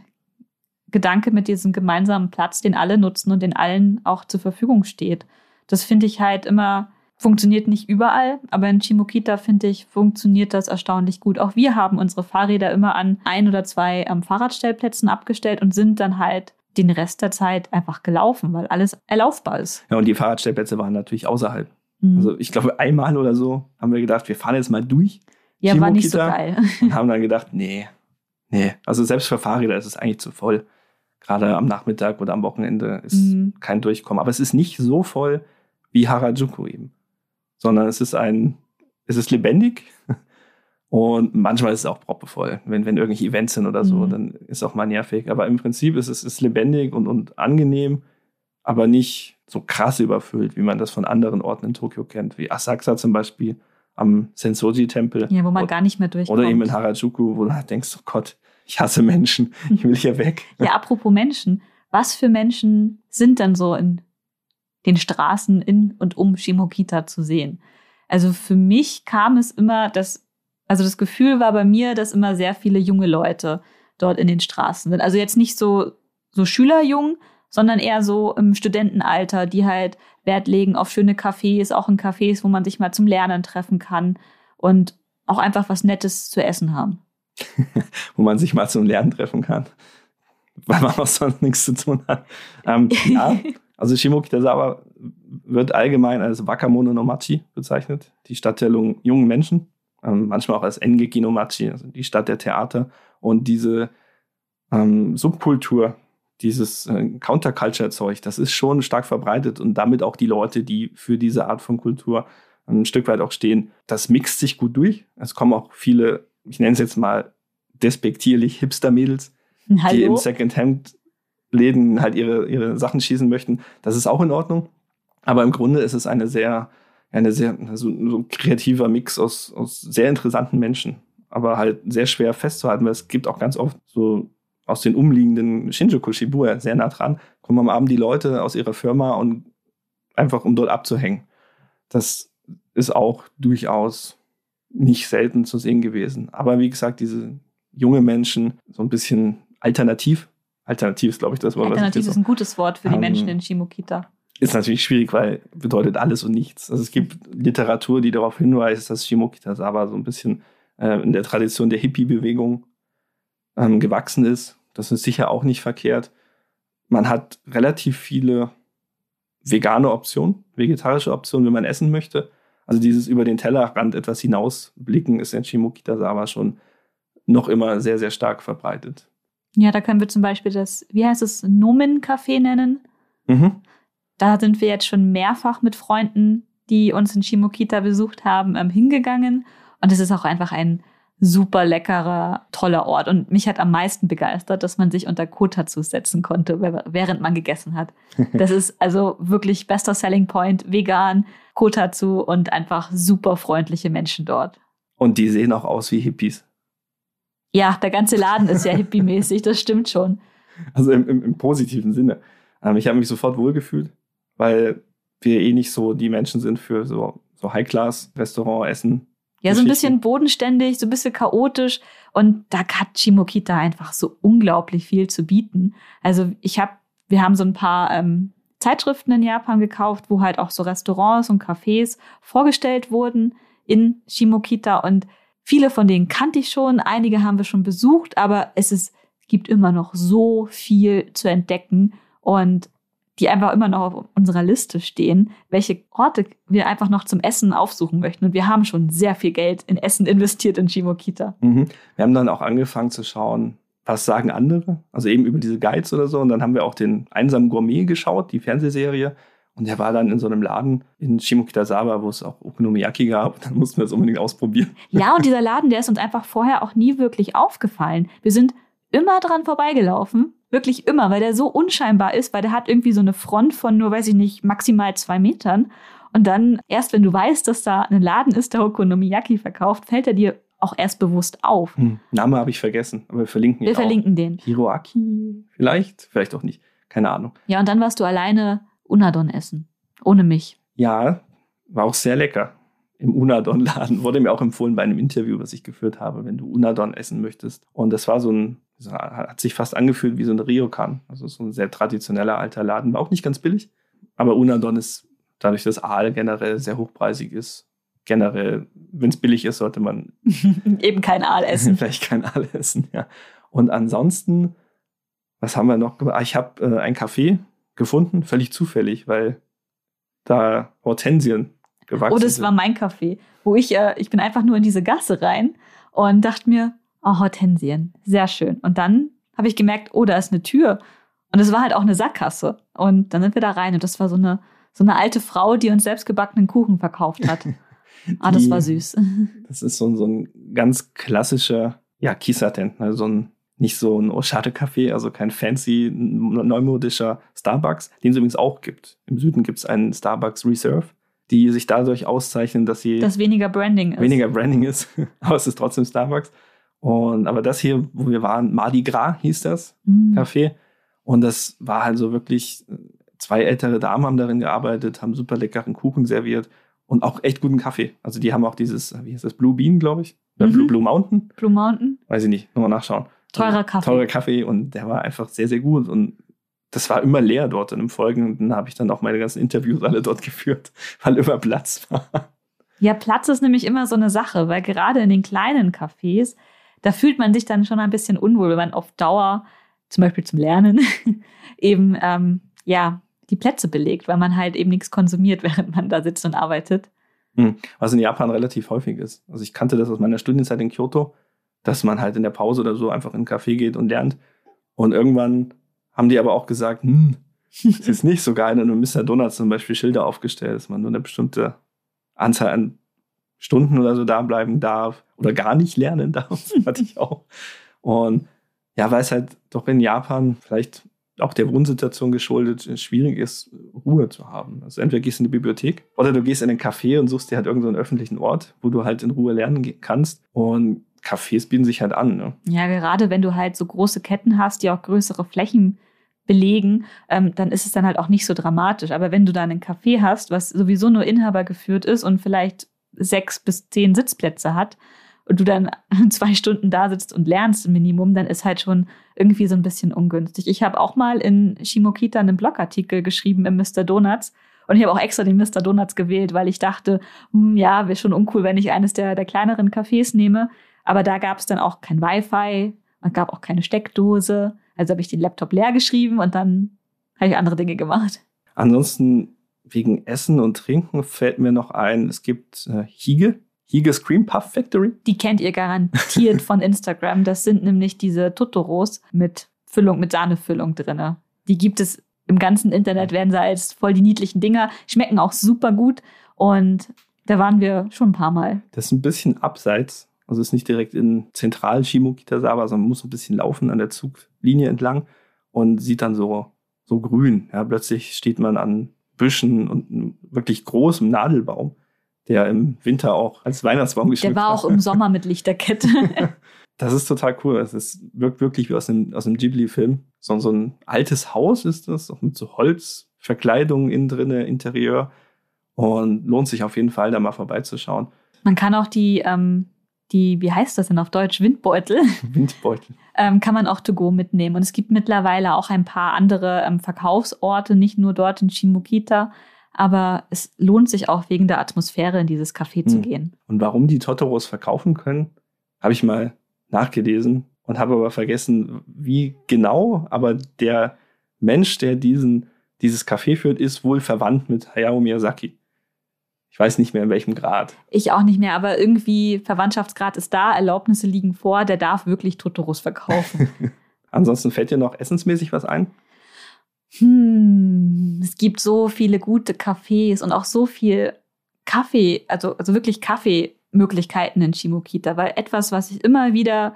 Gedanke mit diesem gemeinsamen Platz, den alle nutzen und den allen auch zur Verfügung steht. Das finde ich halt immer, funktioniert nicht überall, aber in Chimokita finde ich, funktioniert das erstaunlich gut. Auch wir haben unsere Fahrräder immer an ein oder zwei ähm, Fahrradstellplätzen abgestellt und sind dann halt den Rest der Zeit einfach gelaufen, weil alles erlaufbar ist. Ja, und die Fahrradstellplätze waren natürlich außerhalb. Mhm. Also ich glaube, einmal oder so haben wir gedacht, wir fahren jetzt mal durch. Ja, Chimokita, war nicht so geil. Und haben dann gedacht, nee, Nee, also selbst für Fahrräder ist es eigentlich zu voll. Gerade am Nachmittag oder am Wochenende ist mhm. kein Durchkommen. Aber es ist nicht so voll wie Harajuku eben. Sondern es ist ein, es ist lebendig und manchmal ist es auch proppevoll. Wenn, wenn irgendwelche Events sind oder so, mhm. dann ist es auch mal nervig. Aber im Prinzip ist es ist lebendig und, und angenehm, aber nicht so krass überfüllt, wie man das von anderen Orten in Tokio kennt, wie Asakusa zum Beispiel am Sensoji-Tempel. Ja, wo man gar nicht mehr durchkommt. Oder eben in Harajuku, wo du halt denkst, oh Gott, ich hasse Menschen, ich will hier weg. Ja, apropos Menschen, was für Menschen sind denn so in den Straßen in und um Shimokita zu sehen? Also für mich kam es immer, dass, also das Gefühl war bei mir, dass immer sehr viele junge Leute dort in den Straßen sind. Also jetzt nicht so, so Schülerjung, sondern eher so im Studentenalter, die halt Wert legen auf schöne Cafés, auch in Cafés, wo man sich mal zum Lernen treffen kann und auch einfach was Nettes zu essen haben. wo man sich mal zum Lernen treffen kann, weil man auch sonst nichts zu tun hat. Ähm, ja, also Shimokitazawa wird allgemein als Wakamono no Machi bezeichnet, die Stadt der jungen Menschen, manchmal auch als Engeki no Machi, also die Stadt der Theater. Und diese ähm, Subkultur dieses äh, Counterculture-Zeug, das ist schon stark verbreitet und damit auch die Leute, die für diese Art von Kultur ein Stück weit auch stehen. Das mixt sich gut durch. Es kommen auch viele, ich nenne es jetzt mal despektierlich, Hipster-Mädels, die im Second-Hand-Läden halt ihre, ihre Sachen schießen möchten. Das ist auch in Ordnung. Aber im Grunde ist es eine sehr, eine sehr, so, so kreativer Mix aus, aus sehr interessanten Menschen. Aber halt sehr schwer festzuhalten, weil es gibt auch ganz oft so aus den umliegenden Shinjuku, Shibuya, sehr nah dran, kommen am Abend die Leute aus ihrer Firma und einfach um dort abzuhängen. Das ist auch durchaus nicht selten zu sehen gewesen. Aber wie gesagt, diese junge Menschen, so ein bisschen alternativ. Alternativ ist, glaube ich, das Wort. Alternativ ist ein gutes Wort für die Menschen in Shimokita. Ist natürlich schwierig, weil bedeutet alles und nichts. Also es gibt Literatur, die darauf hinweist, dass Shimokita Saba so ein bisschen äh, in der Tradition der Hippie-Bewegung ähm, gewachsen ist. Das ist sicher auch nicht verkehrt. Man hat relativ viele vegane Optionen, vegetarische Optionen, wenn man essen möchte. Also dieses über den Tellerrand etwas hinausblicken ist in Shimokitazawa schon noch immer sehr, sehr stark verbreitet. Ja, da können wir zum Beispiel das, wie heißt es, Nomen-Café nennen. Mhm. Da sind wir jetzt schon mehrfach mit Freunden, die uns in Shimokita besucht haben, ähm, hingegangen. Und es ist auch einfach ein super leckerer, toller Ort. Und mich hat am meisten begeistert, dass man sich unter Kotatsu setzen konnte, während man gegessen hat. Das ist also wirklich bester Selling Point, vegan, Kotatsu und einfach super freundliche Menschen dort. Und die sehen auch aus wie Hippies. Ja, der ganze Laden ist ja hippie-mäßig, das stimmt schon. Also im, im, im positiven Sinne. Ähm, ich habe mich sofort wohlgefühlt, weil wir eh nicht so die Menschen sind für so, so High-Class-Restaurant-Essen ja, so ein bisschen bodenständig, so ein bisschen chaotisch. Und da hat Shimokita einfach so unglaublich viel zu bieten. Also ich habe, wir haben so ein paar ähm, Zeitschriften in Japan gekauft, wo halt auch so Restaurants und Cafés vorgestellt wurden in Shimokita. Und viele von denen kannte ich schon, einige haben wir schon besucht, aber es ist, gibt immer noch so viel zu entdecken. Und die einfach immer noch auf unserer Liste stehen, welche Orte wir einfach noch zum Essen aufsuchen möchten. Und wir haben schon sehr viel Geld in Essen investiert in Shimokita. Mhm. Wir haben dann auch angefangen zu schauen, was sagen andere? Also eben über diese Guides oder so. Und dann haben wir auch den Einsamen Gourmet geschaut, die Fernsehserie. Und der war dann in so einem Laden in Shimokitazawa, wo es auch Okonomiyaki gab. Und dann mussten wir es unbedingt ausprobieren. Ja, und dieser Laden, der ist uns einfach vorher auch nie wirklich aufgefallen. Wir sind immer dran vorbeigelaufen Wirklich immer, weil der so unscheinbar ist, weil der hat irgendwie so eine Front von nur, weiß ich nicht, maximal zwei Metern. Und dann, erst wenn du weißt, dass da ein Laden ist, der Okonomiyaki verkauft, fällt er dir auch erst bewusst auf. Hm, Name habe ich vergessen, aber wir verlinken ihn. Wir verlinken den. Hiroaki? Vielleicht, vielleicht auch nicht. Keine Ahnung. Ja, und dann warst du alleine Unadon essen. Ohne mich. Ja, war auch sehr lecker. Im Unadon-Laden wurde mir auch empfohlen bei einem Interview, was ich geführt habe, wenn du Unadon essen möchtest. Und das war so ein hat sich fast angefühlt wie so ein Ryokan. Also so ein sehr traditioneller alter Laden. War auch nicht ganz billig. Aber Unadon ist dadurch, dass Aal generell sehr hochpreisig ist, generell, wenn es billig ist, sollte man eben kein Aal essen. vielleicht kein Aal essen, ja. Und ansonsten, was haben wir noch gemacht? Ah, ich habe äh, ein Café gefunden, völlig zufällig, weil da Hortensien gewachsen sind. Oh, das sind. war mein Café, wo ich, äh, ich bin einfach nur in diese Gasse rein und dachte mir, oh, Hortensien, sehr schön. Und dann habe ich gemerkt, oh, da ist eine Tür. Und es war halt auch eine Sackgasse. Und dann sind wir da rein und das war so eine, so eine alte Frau, die uns selbstgebackenen Kuchen verkauft hat. ah, das war süß. Das ist so, so ein ganz klassischer, ja, Kisaten, also so ein nicht so ein Oshade-Café, also kein fancy, neumodischer Starbucks, den es übrigens auch gibt. Im Süden gibt es einen Starbucks Reserve, die sich dadurch auszeichnen, dass sie. Das weniger Branding ist. Weniger Branding ist, aber es ist trotzdem Starbucks. Und aber das hier, wo wir waren, Mardi Gras hieß das mm. Café. Und das war halt so wirklich, zwei ältere Damen haben darin gearbeitet, haben super leckeren Kuchen serviert und auch echt guten Kaffee. Also die haben auch dieses, wie heißt das, Blue Bean, glaube ich. Mhm. Blue, Blue Mountain. Blue Mountain. Weiß ich nicht, nochmal nachschauen. Teurer Kaffee. Teurer Kaffee und der war einfach sehr, sehr gut. Und das war immer leer dort. Und im Folgenden habe ich dann auch meine ganzen Interviews alle dort geführt, weil immer Platz war. Ja, Platz ist nämlich immer so eine Sache, weil gerade in den kleinen Cafés, da fühlt man sich dann schon ein bisschen unwohl, wenn man auf Dauer, zum Beispiel zum Lernen, eben ähm, ja die Plätze belegt, weil man halt eben nichts konsumiert, während man da sitzt und arbeitet. Hm. Was in Japan relativ häufig ist. Also ich kannte das aus meiner Studienzeit in Kyoto, dass man halt in der Pause oder so einfach in einen Café geht und lernt. Und irgendwann haben die aber auch gesagt, hm, es ist nicht so geil. Und in Mr. Donuts zum Beispiel Schilder aufgestellt, dass man nur eine bestimmte Anzahl an Stunden oder so da bleiben darf oder gar nicht lernen darf. hatte ich auch. Und ja, weil es halt doch in Japan vielleicht auch der Wohnsituation geschuldet schwierig ist, Ruhe zu haben. Also entweder gehst du in die Bibliothek oder du gehst in einen Café und suchst dir halt irgendeinen so öffentlichen Ort, wo du halt in Ruhe lernen kannst. Und Cafés bieten sich halt an. Ne? Ja, gerade wenn du halt so große Ketten hast, die auch größere Flächen belegen, ähm, dann ist es dann halt auch nicht so dramatisch. Aber wenn du dann ein Café hast, was sowieso nur Inhaber geführt ist und vielleicht sechs bis zehn Sitzplätze hat und du dann zwei Stunden da sitzt und lernst im Minimum, dann ist halt schon irgendwie so ein bisschen ungünstig. Ich habe auch mal in Shimokita einen Blogartikel geschrieben im Mr. Donuts und ich habe auch extra den Mr. Donuts gewählt, weil ich dachte, hm, ja, wäre schon uncool, wenn ich eines der, der kleineren Cafés nehme. Aber da gab es dann auch kein Wi-Fi, es gab auch keine Steckdose. Also habe ich den Laptop leer geschrieben und dann habe ich andere Dinge gemacht. Ansonsten wegen Essen und Trinken fällt mir noch ein, es gibt äh, Hige. Hige Scream Puff Factory. Die kennt ihr garantiert von Instagram. Das sind nämlich diese Totoros mit Füllung, mit Sahnefüllung drin. Die gibt es im ganzen Internet, werden sie als voll die niedlichen Dinger, schmecken auch super gut. Und da waren wir schon ein paar Mal. Das ist ein bisschen abseits also ist nicht direkt in zentral Shimokitazawa, sondern muss ein bisschen laufen an der Zuglinie entlang und sieht dann so, so grün. Ja, plötzlich steht man an Büschen und einem wirklich großem Nadelbaum, der im Winter auch als Weihnachtsbaum geschmückt Der war auch im Sommer mit Lichterkette. das ist total cool. Es wirkt wirklich wie aus einem, aus einem Ghibli-Film. So, so ein altes Haus ist das, auch mit so Holzverkleidungen innen drin, Interieur. Und lohnt sich auf jeden Fall, da mal vorbeizuschauen. Man kann auch die ähm, die, wie heißt das denn auf Deutsch, Windbeutel. Windbeutel. ähm, kann man auch to go mitnehmen. Und es gibt mittlerweile auch ein paar andere ähm, Verkaufsorte, nicht nur dort in Shimokita. Aber es lohnt sich auch wegen der Atmosphäre in dieses Café hm. zu gehen. Und warum die Totoros verkaufen können, habe ich mal nachgelesen und habe aber vergessen, wie genau. Aber der Mensch, der diesen, dieses Café führt, ist wohl verwandt mit Hayao Miyazaki. Ich weiß nicht mehr in welchem Grad. Ich auch nicht mehr, aber irgendwie Verwandtschaftsgrad ist da, Erlaubnisse liegen vor, der darf wirklich Totoros verkaufen. Ansonsten fällt dir noch essensmäßig was ein? Hm, es gibt so viele gute Cafés und auch so viel Kaffee, also, also wirklich Kaffeemöglichkeiten in Shimokita, weil etwas, was es immer wieder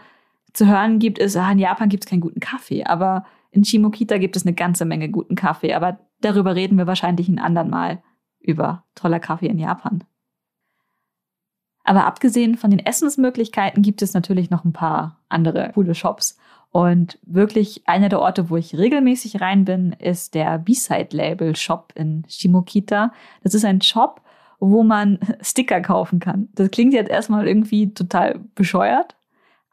zu hören gibt, ist, ah, in Japan gibt es keinen guten Kaffee, aber in Shimokita gibt es eine ganze Menge guten Kaffee, aber darüber reden wir wahrscheinlich ein andern Mal über toller Kaffee in Japan. Aber abgesehen von den Essensmöglichkeiten gibt es natürlich noch ein paar andere coole Shops. Und wirklich einer der Orte, wo ich regelmäßig rein bin, ist der B-Side Label Shop in Shimokita. Das ist ein Shop, wo man Sticker kaufen kann. Das klingt jetzt erstmal irgendwie total bescheuert,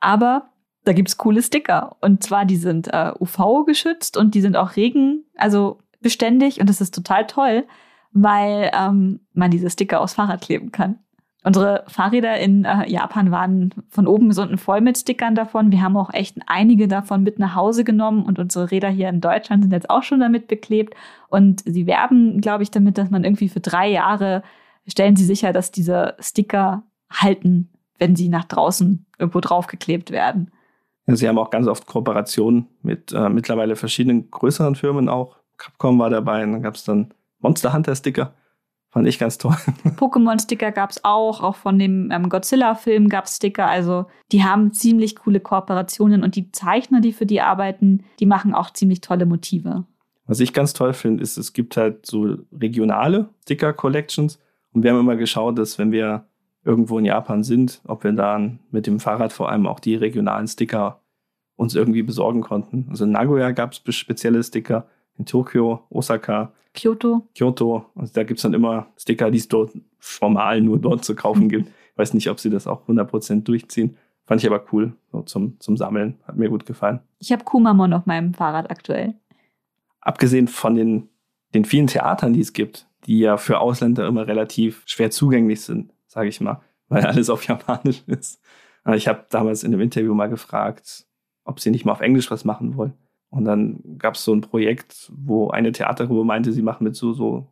aber da gibt's coole Sticker. Und zwar, die sind äh, UV geschützt und die sind auch regen, also beständig und das ist total toll weil ähm, man diese Sticker aufs Fahrrad kleben kann. Unsere Fahrräder in äh, Japan waren von oben bis unten voll mit Stickern davon. Wir haben auch echt einige davon mit nach Hause genommen und unsere Räder hier in Deutschland sind jetzt auch schon damit beklebt. Und sie werben, glaube ich, damit, dass man irgendwie für drei Jahre stellen sie sicher, dass diese Sticker halten, wenn sie nach draußen irgendwo draufgeklebt werden. Sie haben auch ganz oft Kooperationen mit äh, mittlerweile verschiedenen größeren Firmen auch. Capcom war dabei und dann gab es dann Monster Hunter Sticker. Fand ich ganz toll. Pokémon-Sticker gab es auch, auch von dem ähm, Godzilla-Film gab es Sticker. Also die haben ziemlich coole Kooperationen und die Zeichner, die für die arbeiten, die machen auch ziemlich tolle Motive. Was ich ganz toll finde, ist, es gibt halt so regionale Sticker-Collections. Und wir haben immer geschaut, dass wenn wir irgendwo in Japan sind, ob wir dann mit dem Fahrrad vor allem auch die regionalen Sticker uns irgendwie besorgen konnten. Also in Nagoya gab es spezielle Sticker, in Tokio, Osaka, Kyoto. Kyoto. Also da gibt es dann immer Sticker, die es dort formal nur dort zu kaufen gibt. Ich weiß nicht, ob sie das auch 100% durchziehen. Fand ich aber cool so zum, zum Sammeln. Hat mir gut gefallen. Ich habe Kumamon auf meinem Fahrrad aktuell. Abgesehen von den, den vielen Theatern, die es gibt, die ja für Ausländer immer relativ schwer zugänglich sind, sage ich mal, weil alles auf Japanisch ist. Ich habe damals in einem Interview mal gefragt, ob sie nicht mal auf Englisch was machen wollen. Und dann gab es so ein Projekt, wo eine Theatergruppe meinte, sie machen mit so, so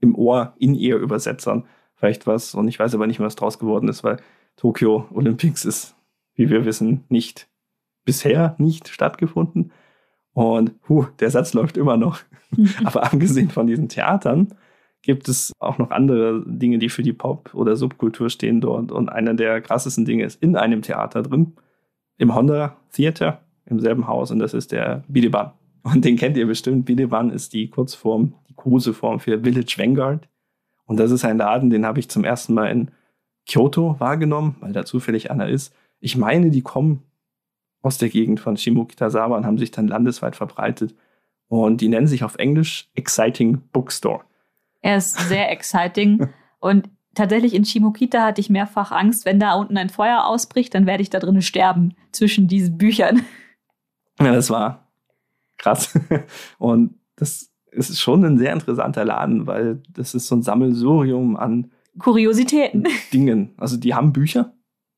im Ohr in ihr Übersetzern vielleicht was. Und ich weiß aber nicht mehr, was draus geworden ist, weil Tokyo Olympics ist, wie wir wissen, nicht bisher nicht stattgefunden. Und huh, der Satz läuft immer noch. aber abgesehen von diesen Theatern gibt es auch noch andere Dinge, die für die Pop- oder Subkultur stehen dort. Und einer der krassesten Dinge ist in einem Theater drin, im Honda Theater im selben Haus und das ist der Bideban. Und den kennt ihr bestimmt. Bideban ist die Kurzform, die Koseform für Village Vanguard. Und das ist ein Laden, den habe ich zum ersten Mal in Kyoto wahrgenommen, weil da zufällig einer ist. Ich meine, die kommen aus der Gegend von Shimokitazawa und haben sich dann landesweit verbreitet. Und die nennen sich auf Englisch Exciting Bookstore. Er ist sehr exciting. und tatsächlich in Shimokita hatte ich mehrfach Angst, wenn da unten ein Feuer ausbricht, dann werde ich da drinnen sterben zwischen diesen Büchern. Ja, das war krass. Und das ist schon ein sehr interessanter Laden, weil das ist so ein Sammelsurium an Kuriositäten. Dingen. Also die haben Bücher.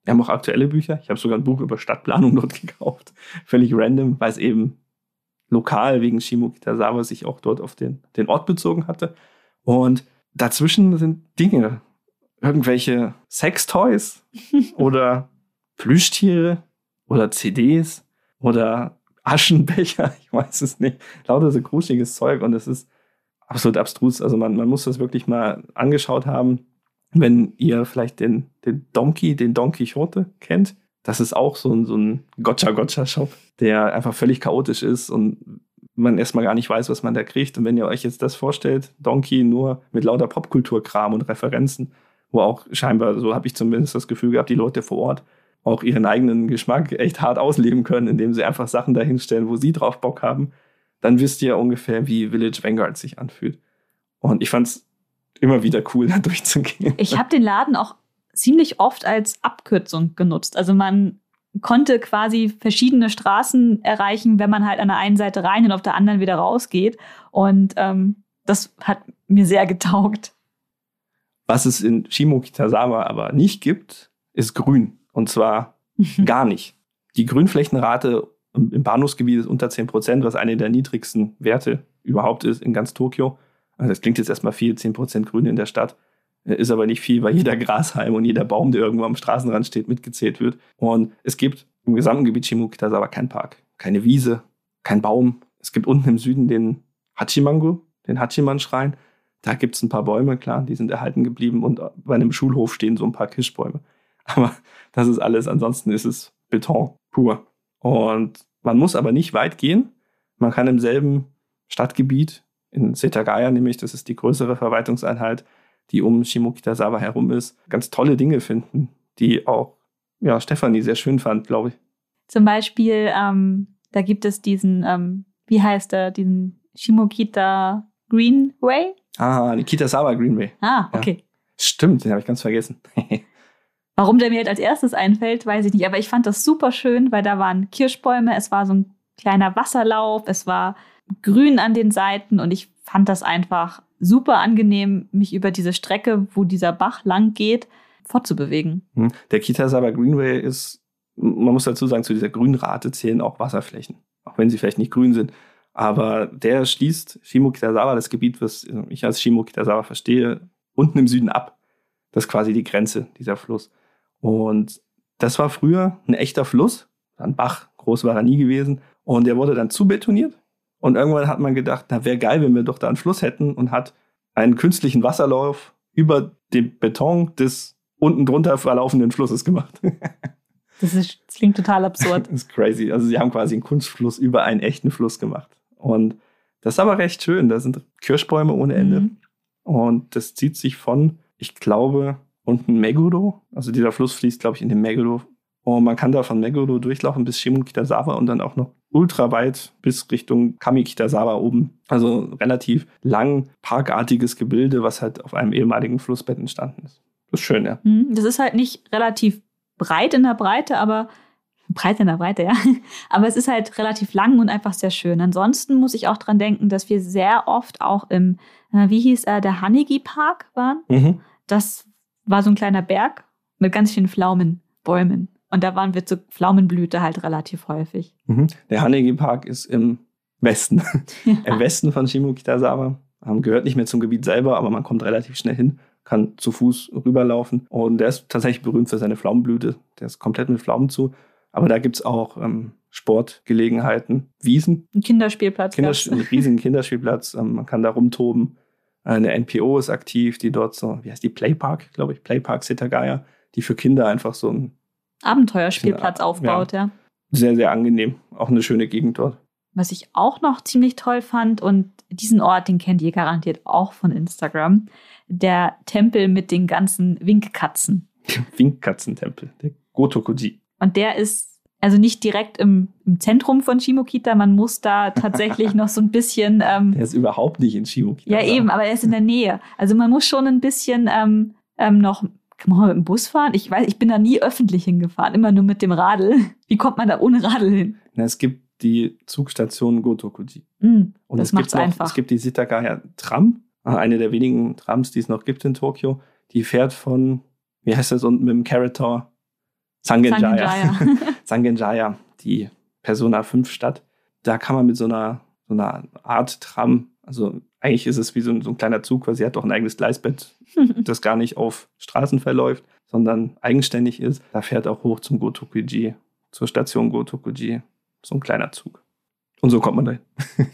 Die haben auch aktuelle Bücher. Ich habe sogar ein Buch über Stadtplanung dort gekauft. Völlig random, weil es eben lokal wegen Shimokitazawa sich auch dort auf den, den Ort bezogen hatte. Und dazwischen sind Dinge. Irgendwelche Sextoys oder Plüschtiere oder CDs oder Aschenbecher, ich weiß es nicht. Lauter so gruseliges Zeug und es ist absolut abstrus. Also man, man muss das wirklich mal angeschaut haben. Wenn ihr vielleicht den, den Donkey, den Don Quixote kennt, das ist auch so ein, so ein Gotcha-Gotcha-Shop, der einfach völlig chaotisch ist und man erstmal gar nicht weiß, was man da kriegt. Und wenn ihr euch jetzt das vorstellt, Donkey nur mit lauter Popkulturkram und Referenzen, wo auch scheinbar, so habe ich zumindest das Gefühl gehabt, die Leute vor Ort auch ihren eigenen Geschmack echt hart ausleben können, indem sie einfach Sachen dahinstellen, wo sie drauf Bock haben, dann wisst ihr ungefähr, wie Village Vanguard sich anfühlt. Und ich fand es immer wieder cool, da durchzugehen. Ich habe den Laden auch ziemlich oft als Abkürzung genutzt. Also man konnte quasi verschiedene Straßen erreichen, wenn man halt an der einen Seite rein und auf der anderen wieder rausgeht. Und ähm, das hat mir sehr getaugt. Was es in Shimokitazawa aber nicht gibt, ist Grün. Und zwar gar nicht. Die Grünflächenrate im Bahnhofsgebiet ist unter 10 Prozent, was eine der niedrigsten Werte überhaupt ist in ganz Tokio. Also das klingt jetzt erstmal viel, 10 Prozent Grün in der Stadt. Äh, ist aber nicht viel, weil jeder Grashalm und jeder Baum, der irgendwo am Straßenrand steht, mitgezählt wird. Und es gibt im gesamten Gebiet Shimokita aber keinen Park, keine Wiese, kein Baum. Es gibt unten im Süden den Hachimango, den Hachiman-Schrein. Da gibt es ein paar Bäume, klar, die sind erhalten geblieben. Und bei einem Schulhof stehen so ein paar Kirschbäume. Aber das ist alles. Ansonsten ist es Beton pur. Und man muss aber nicht weit gehen. Man kann im selben Stadtgebiet, in Setagaya nämlich, das ist die größere Verwaltungseinheit, die um Shimokitazawa herum ist, ganz tolle Dinge finden, die auch ja, Stefanie sehr schön fand, glaube ich. Zum Beispiel, ähm, da gibt es diesen, ähm, wie heißt der, diesen Shimokita Greenway? Ah, die Kitazawa Greenway. Ah, okay. Ja. Stimmt, den habe ich ganz vergessen. Warum der mir halt als erstes einfällt, weiß ich nicht. Aber ich fand das super schön, weil da waren Kirschbäume, es war so ein kleiner Wasserlauf, es war grün an den Seiten und ich fand das einfach super angenehm, mich über diese Strecke, wo dieser Bach lang geht, fortzubewegen. Hm. Der Kitasawa Greenway ist, man muss dazu sagen, zu dieser Grünrate zählen auch Wasserflächen, auch wenn sie vielleicht nicht grün sind. Aber der schließt Shimo Kitazawa, das Gebiet, was ich als Shimo Kitazawa verstehe, unten im Süden ab. Das ist quasi die Grenze, dieser Fluss. Und das war früher ein echter Fluss, ein Bach, groß war er nie gewesen. Und der wurde dann zubetoniert. Und irgendwann hat man gedacht, na wäre geil, wenn wir doch da einen Fluss hätten und hat einen künstlichen Wasserlauf über den Beton des unten drunter verlaufenden Flusses gemacht. das, ist, das klingt total absurd. das ist crazy. Also sie haben quasi einen Kunstfluss über einen echten Fluss gemacht. Und das ist aber recht schön. Da sind Kirschbäume ohne Ende. Mhm. Und das zieht sich von, ich glaube, unten Meguro. Also dieser Fluss fließt, glaube ich, in den Meguro. Und man kann da von Meguro durchlaufen bis Shimokitazawa und dann auch noch ultra weit bis Richtung Kamikitazawa oben. Also relativ lang, parkartiges Gebilde, was halt auf einem ehemaligen Flussbett entstanden ist. Das ist schön, ja. Mhm. Das ist halt nicht relativ breit in der Breite, aber breit in der Breite, ja. Aber es ist halt relativ lang und einfach sehr schön. Ansonsten muss ich auch dran denken, dass wir sehr oft auch im, äh, wie hieß er, der Hanegi Park waren. Mhm. Das war so ein kleiner Berg mit ganz vielen Pflaumenbäumen. Und da waren wir zur Pflaumenblüte halt relativ häufig. Mhm. Der Hanegi Park ist im Westen. Ja. Im Westen von Shimokitazawa. Gehört nicht mehr zum Gebiet selber, aber man kommt relativ schnell hin kann zu Fuß rüberlaufen. Und der ist tatsächlich berühmt für seine Pflaumenblüte. Der ist komplett mit Pflaumen zu. Aber da gibt es auch ähm, Sportgelegenheiten, Wiesen. Ein Kinderspielplatz. Kinders einen riesigen Kinderspielplatz. Ähm, man kann da rumtoben. Eine NPO ist aktiv, die dort so, wie heißt die, Playpark, glaube ich, Playpark Setagaya, die für Kinder einfach so ein Abenteuerspielplatz aufbaut, ja. ja. Sehr, sehr angenehm. Auch eine schöne Gegend dort. Was ich auch noch ziemlich toll fand, und diesen Ort, den kennt ihr garantiert auch von Instagram, der Tempel mit den ganzen Winkkatzen. Winkkatzentempel, der Gotokuji. Und der ist also nicht direkt im, im, Zentrum von Shimokita, man muss da tatsächlich noch so ein bisschen. Ähm, der ist überhaupt nicht in Shimokita. Ja, eben, aber er ist in der Nähe. Also man muss schon ein bisschen ähm, ähm, noch. Kann man mit dem Bus fahren? Ich weiß, ich bin da nie öffentlich hingefahren, immer nur mit dem Radl. Wie kommt man da ohne Radl hin? Na, es gibt die Zugstation Gotokuji. Mm, und das es gibt noch, einfach. Es gibt die Sitagaya Tram, äh, eine der wenigen Trams, die es noch gibt in Tokio. Die fährt von, wie heißt das unten mit dem Carrot Tower? Sangenjaya. Sangenjaya, die Persona 5 Stadt. Da kann man mit so einer, so einer Art Tram, also eigentlich ist es wie so ein, so ein kleiner Zug, weil sie hat doch ein eigenes Gleisbett, das gar nicht auf Straßen verläuft, sondern eigenständig ist. Da fährt auch hoch zum Gotokuji, zur Station Gotokuji, so ein kleiner Zug. Und so kommt man dahin.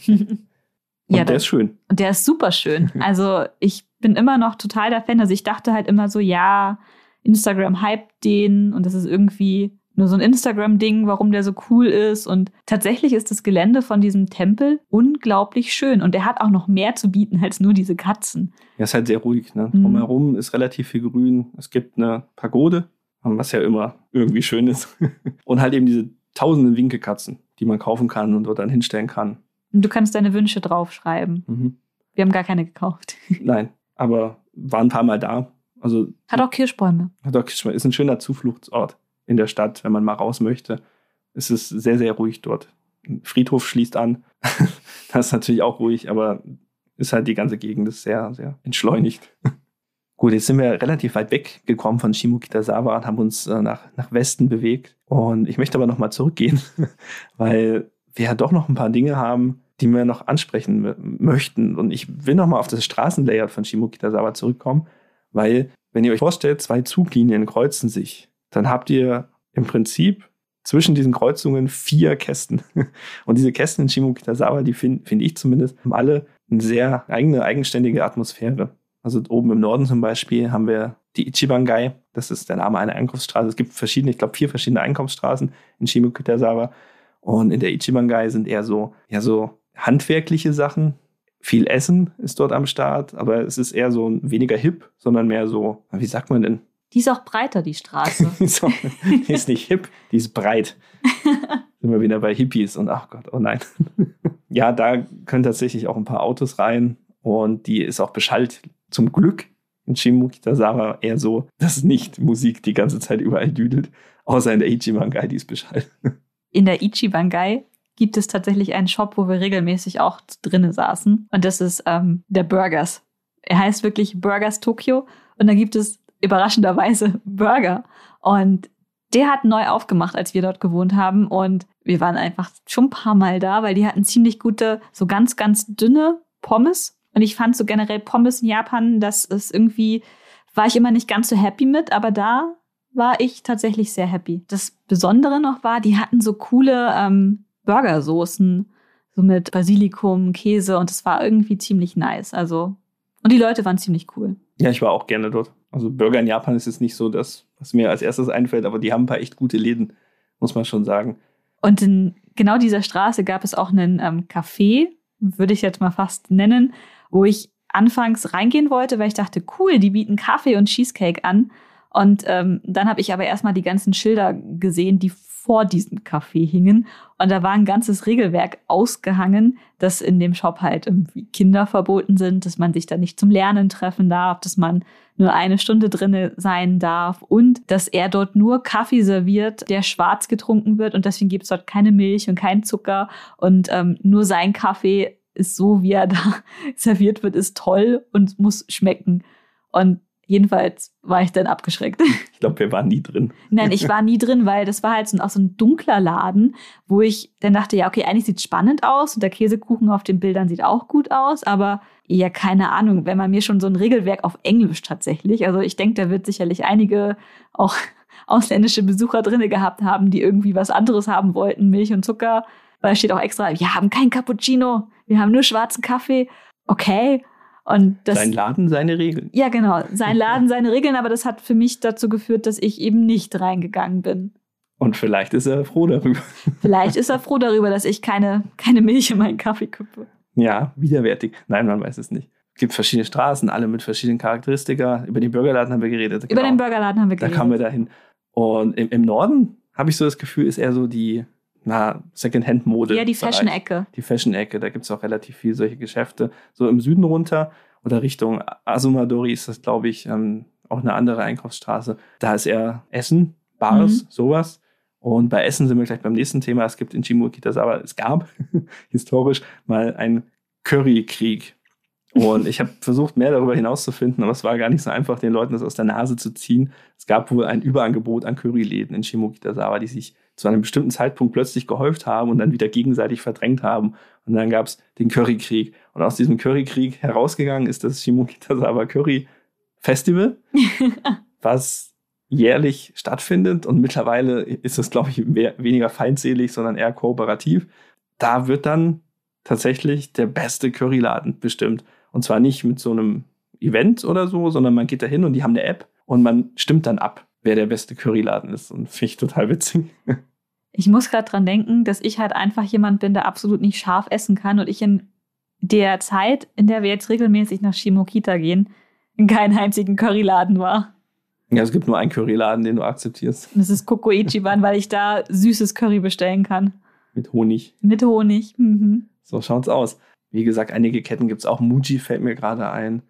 Und ja, der ist schön. Und der ist super schön. Also ich bin immer noch total der Fan. Also ich dachte halt immer so, ja, Instagram hypt den und das ist irgendwie nur so ein Instagram-Ding, warum der so cool ist. Und tatsächlich ist das Gelände von diesem Tempel unglaublich schön. Und der hat auch noch mehr zu bieten als nur diese Katzen. Ja, ist halt sehr ruhig. Ne? Mhm. Drumherum ist relativ viel Grün. Es gibt eine Pagode, was ja immer irgendwie schön ist. und halt eben diese tausenden Winkelkatzen, die man kaufen kann und dort dann hinstellen kann. Und du kannst deine Wünsche draufschreiben. Mhm. Wir haben gar keine gekauft. Nein, aber waren ein paar Mal da. Also, hat auch Kirschbäume. Hat auch Kirschbäume. Ist ein schöner Zufluchtsort in der Stadt, wenn man mal raus möchte. Es ist sehr, sehr ruhig dort. Ein Friedhof schließt an. das ist natürlich auch ruhig, aber ist halt die ganze Gegend ist sehr, sehr entschleunigt. Gut, jetzt sind wir relativ weit weggekommen von Shimokitazawa und haben uns äh, nach, nach Westen bewegt. Und ich möchte aber nochmal zurückgehen, weil wir ja doch noch ein paar Dinge haben, die wir noch ansprechen möchten. Und ich will nochmal auf das Straßenlayout von Shimokitazawa zurückkommen, weil, wenn ihr euch vorstellt, zwei Zuglinien kreuzen sich, dann habt ihr im Prinzip zwischen diesen Kreuzungen vier Kästen. Und diese Kästen in Shimokitazawa, die finde find ich zumindest, haben alle eine sehr eigene, eigenständige Atmosphäre. Also oben im Norden zum Beispiel haben wir die Ichibangai, das ist der Name einer Einkaufsstraße. Es gibt verschiedene, ich glaube, vier verschiedene Einkaufsstraßen in Shimokitazawa. Und in der Ichibangai sind eher so, ja, so handwerkliche Sachen. Viel Essen ist dort am Start, aber es ist eher so weniger hip, sondern mehr so, wie sagt man denn? Die ist auch breiter, die Straße. so, die ist nicht hip, die ist breit. sind wir wieder bei Hippies und ach Gott, oh nein. ja, da können tatsächlich auch ein paar Autos rein und die ist auch beschallt. Zum Glück in Shimukitazawa eher so, dass nicht Musik die ganze Zeit überall düdelt, außer in der Ichibangai, die ist beschallt. In der Ichibangai gibt es tatsächlich einen Shop, wo wir regelmäßig auch drinnen saßen. Und das ist ähm, der Burgers. Er heißt wirklich Burgers Tokyo. Und da gibt es überraschenderweise Burger. Und der hat neu aufgemacht, als wir dort gewohnt haben. Und wir waren einfach schon ein paar Mal da, weil die hatten ziemlich gute, so ganz, ganz dünne Pommes. Und ich fand so generell Pommes in Japan, das ist irgendwie, war ich immer nicht ganz so happy mit, aber da war ich tatsächlich sehr happy. Das Besondere noch war, die hatten so coole ähm, Burgersoßen, so mit Basilikum, Käse und es war irgendwie ziemlich nice. Also, und die Leute waren ziemlich cool. Ja, ich war auch gerne dort. Also Burger in Japan ist jetzt nicht so das, was mir als erstes einfällt, aber die haben ein paar echt gute Läden, muss man schon sagen. Und in genau dieser Straße gab es auch einen ähm, Café, würde ich jetzt mal fast nennen, wo ich anfangs reingehen wollte, weil ich dachte, cool, die bieten Kaffee und Cheesecake an. Und ähm, dann habe ich aber erstmal die ganzen Schilder gesehen, die vor diesem Café hingen. Und da war ein ganzes Regelwerk ausgehangen, dass in dem Shop halt irgendwie Kinder verboten sind, dass man sich da nicht zum Lernen treffen darf, dass man nur eine Stunde drinne sein darf und dass er dort nur Kaffee serviert, der schwarz getrunken wird und deswegen gibt es dort keine Milch und keinen Zucker und ähm, nur sein Kaffee ist so, wie er da serviert wird, ist toll und muss schmecken. Und Jedenfalls war ich dann abgeschreckt. Ich glaube, wir waren nie drin. Nein, ich war nie drin, weil das war halt so, auch so ein dunkler Laden, wo ich dann dachte, ja, okay, eigentlich sieht es spannend aus und der Käsekuchen auf den Bildern sieht auch gut aus, aber ja, keine Ahnung, wenn man mir schon so ein Regelwerk auf Englisch tatsächlich, also ich denke, da wird sicherlich einige auch ausländische Besucher drinne gehabt haben, die irgendwie was anderes haben wollten, Milch und Zucker, weil da steht auch extra, wir haben kein Cappuccino, wir haben nur schwarzen Kaffee. Okay, und das, sein Laden, seine Regeln. Ja, genau. Sein Laden, seine Regeln, aber das hat für mich dazu geführt, dass ich eben nicht reingegangen bin. Und vielleicht ist er froh darüber. Vielleicht ist er froh darüber, dass ich keine, keine Milch in meinen Kaffee kippe. Ja, widerwärtig. Nein, man weiß es nicht. Es gibt verschiedene Straßen, alle mit verschiedenen Charakteristika. Über den Burgerladen haben wir geredet. Über genau. den Burgerladen haben wir geredet. Da kamen wir dahin. Und im, im Norden habe ich so das Gefühl, ist eher so die na, Secondhand-Mode. Ja, die Fashion-Ecke. Die Fashion-Ecke, da gibt es auch relativ viel solche Geschäfte. So im Süden runter oder Richtung Asumadori ist das, glaube ich, ähm, auch eine andere Einkaufsstraße. Da ist eher Essen, Bars, mhm. sowas. Und bei Essen sind wir gleich beim nächsten Thema. Es gibt in Shimokitazawa, es gab historisch mal einen Currykrieg. Und ich habe versucht, mehr darüber hinauszufinden, aber es war gar nicht so einfach, den Leuten das aus der Nase zu ziehen. Es gab wohl ein Überangebot an Curryläden in Shimokitazawa, die sich zu einem bestimmten Zeitpunkt plötzlich gehäuft haben und dann wieder gegenseitig verdrängt haben. Und dann gab es den Currykrieg. Und aus diesem Currykrieg herausgegangen ist das Shimokitazawa Curry Festival, was jährlich stattfindet. Und mittlerweile ist es, glaube ich, mehr, weniger feindselig, sondern eher kooperativ. Da wird dann tatsächlich der beste Curryladen bestimmt. Und zwar nicht mit so einem Event oder so, sondern man geht da hin und die haben eine App und man stimmt dann ab wer der beste Curryladen ist. Und finde ich total witzig. Ich muss gerade dran denken, dass ich halt einfach jemand bin, der absolut nicht scharf essen kann und ich in der Zeit, in der wir jetzt regelmäßig nach Shimokita gehen, in keinem einzigen Curryladen war. Ja, es gibt nur einen Curryladen, den du akzeptierst. Das ist Kokoichiban, weil ich da süßes Curry bestellen kann. Mit Honig. Mit Honig. Mhm. So schaut's aus. Wie gesagt, einige Ketten gibt es auch. Muji fällt mir gerade ein.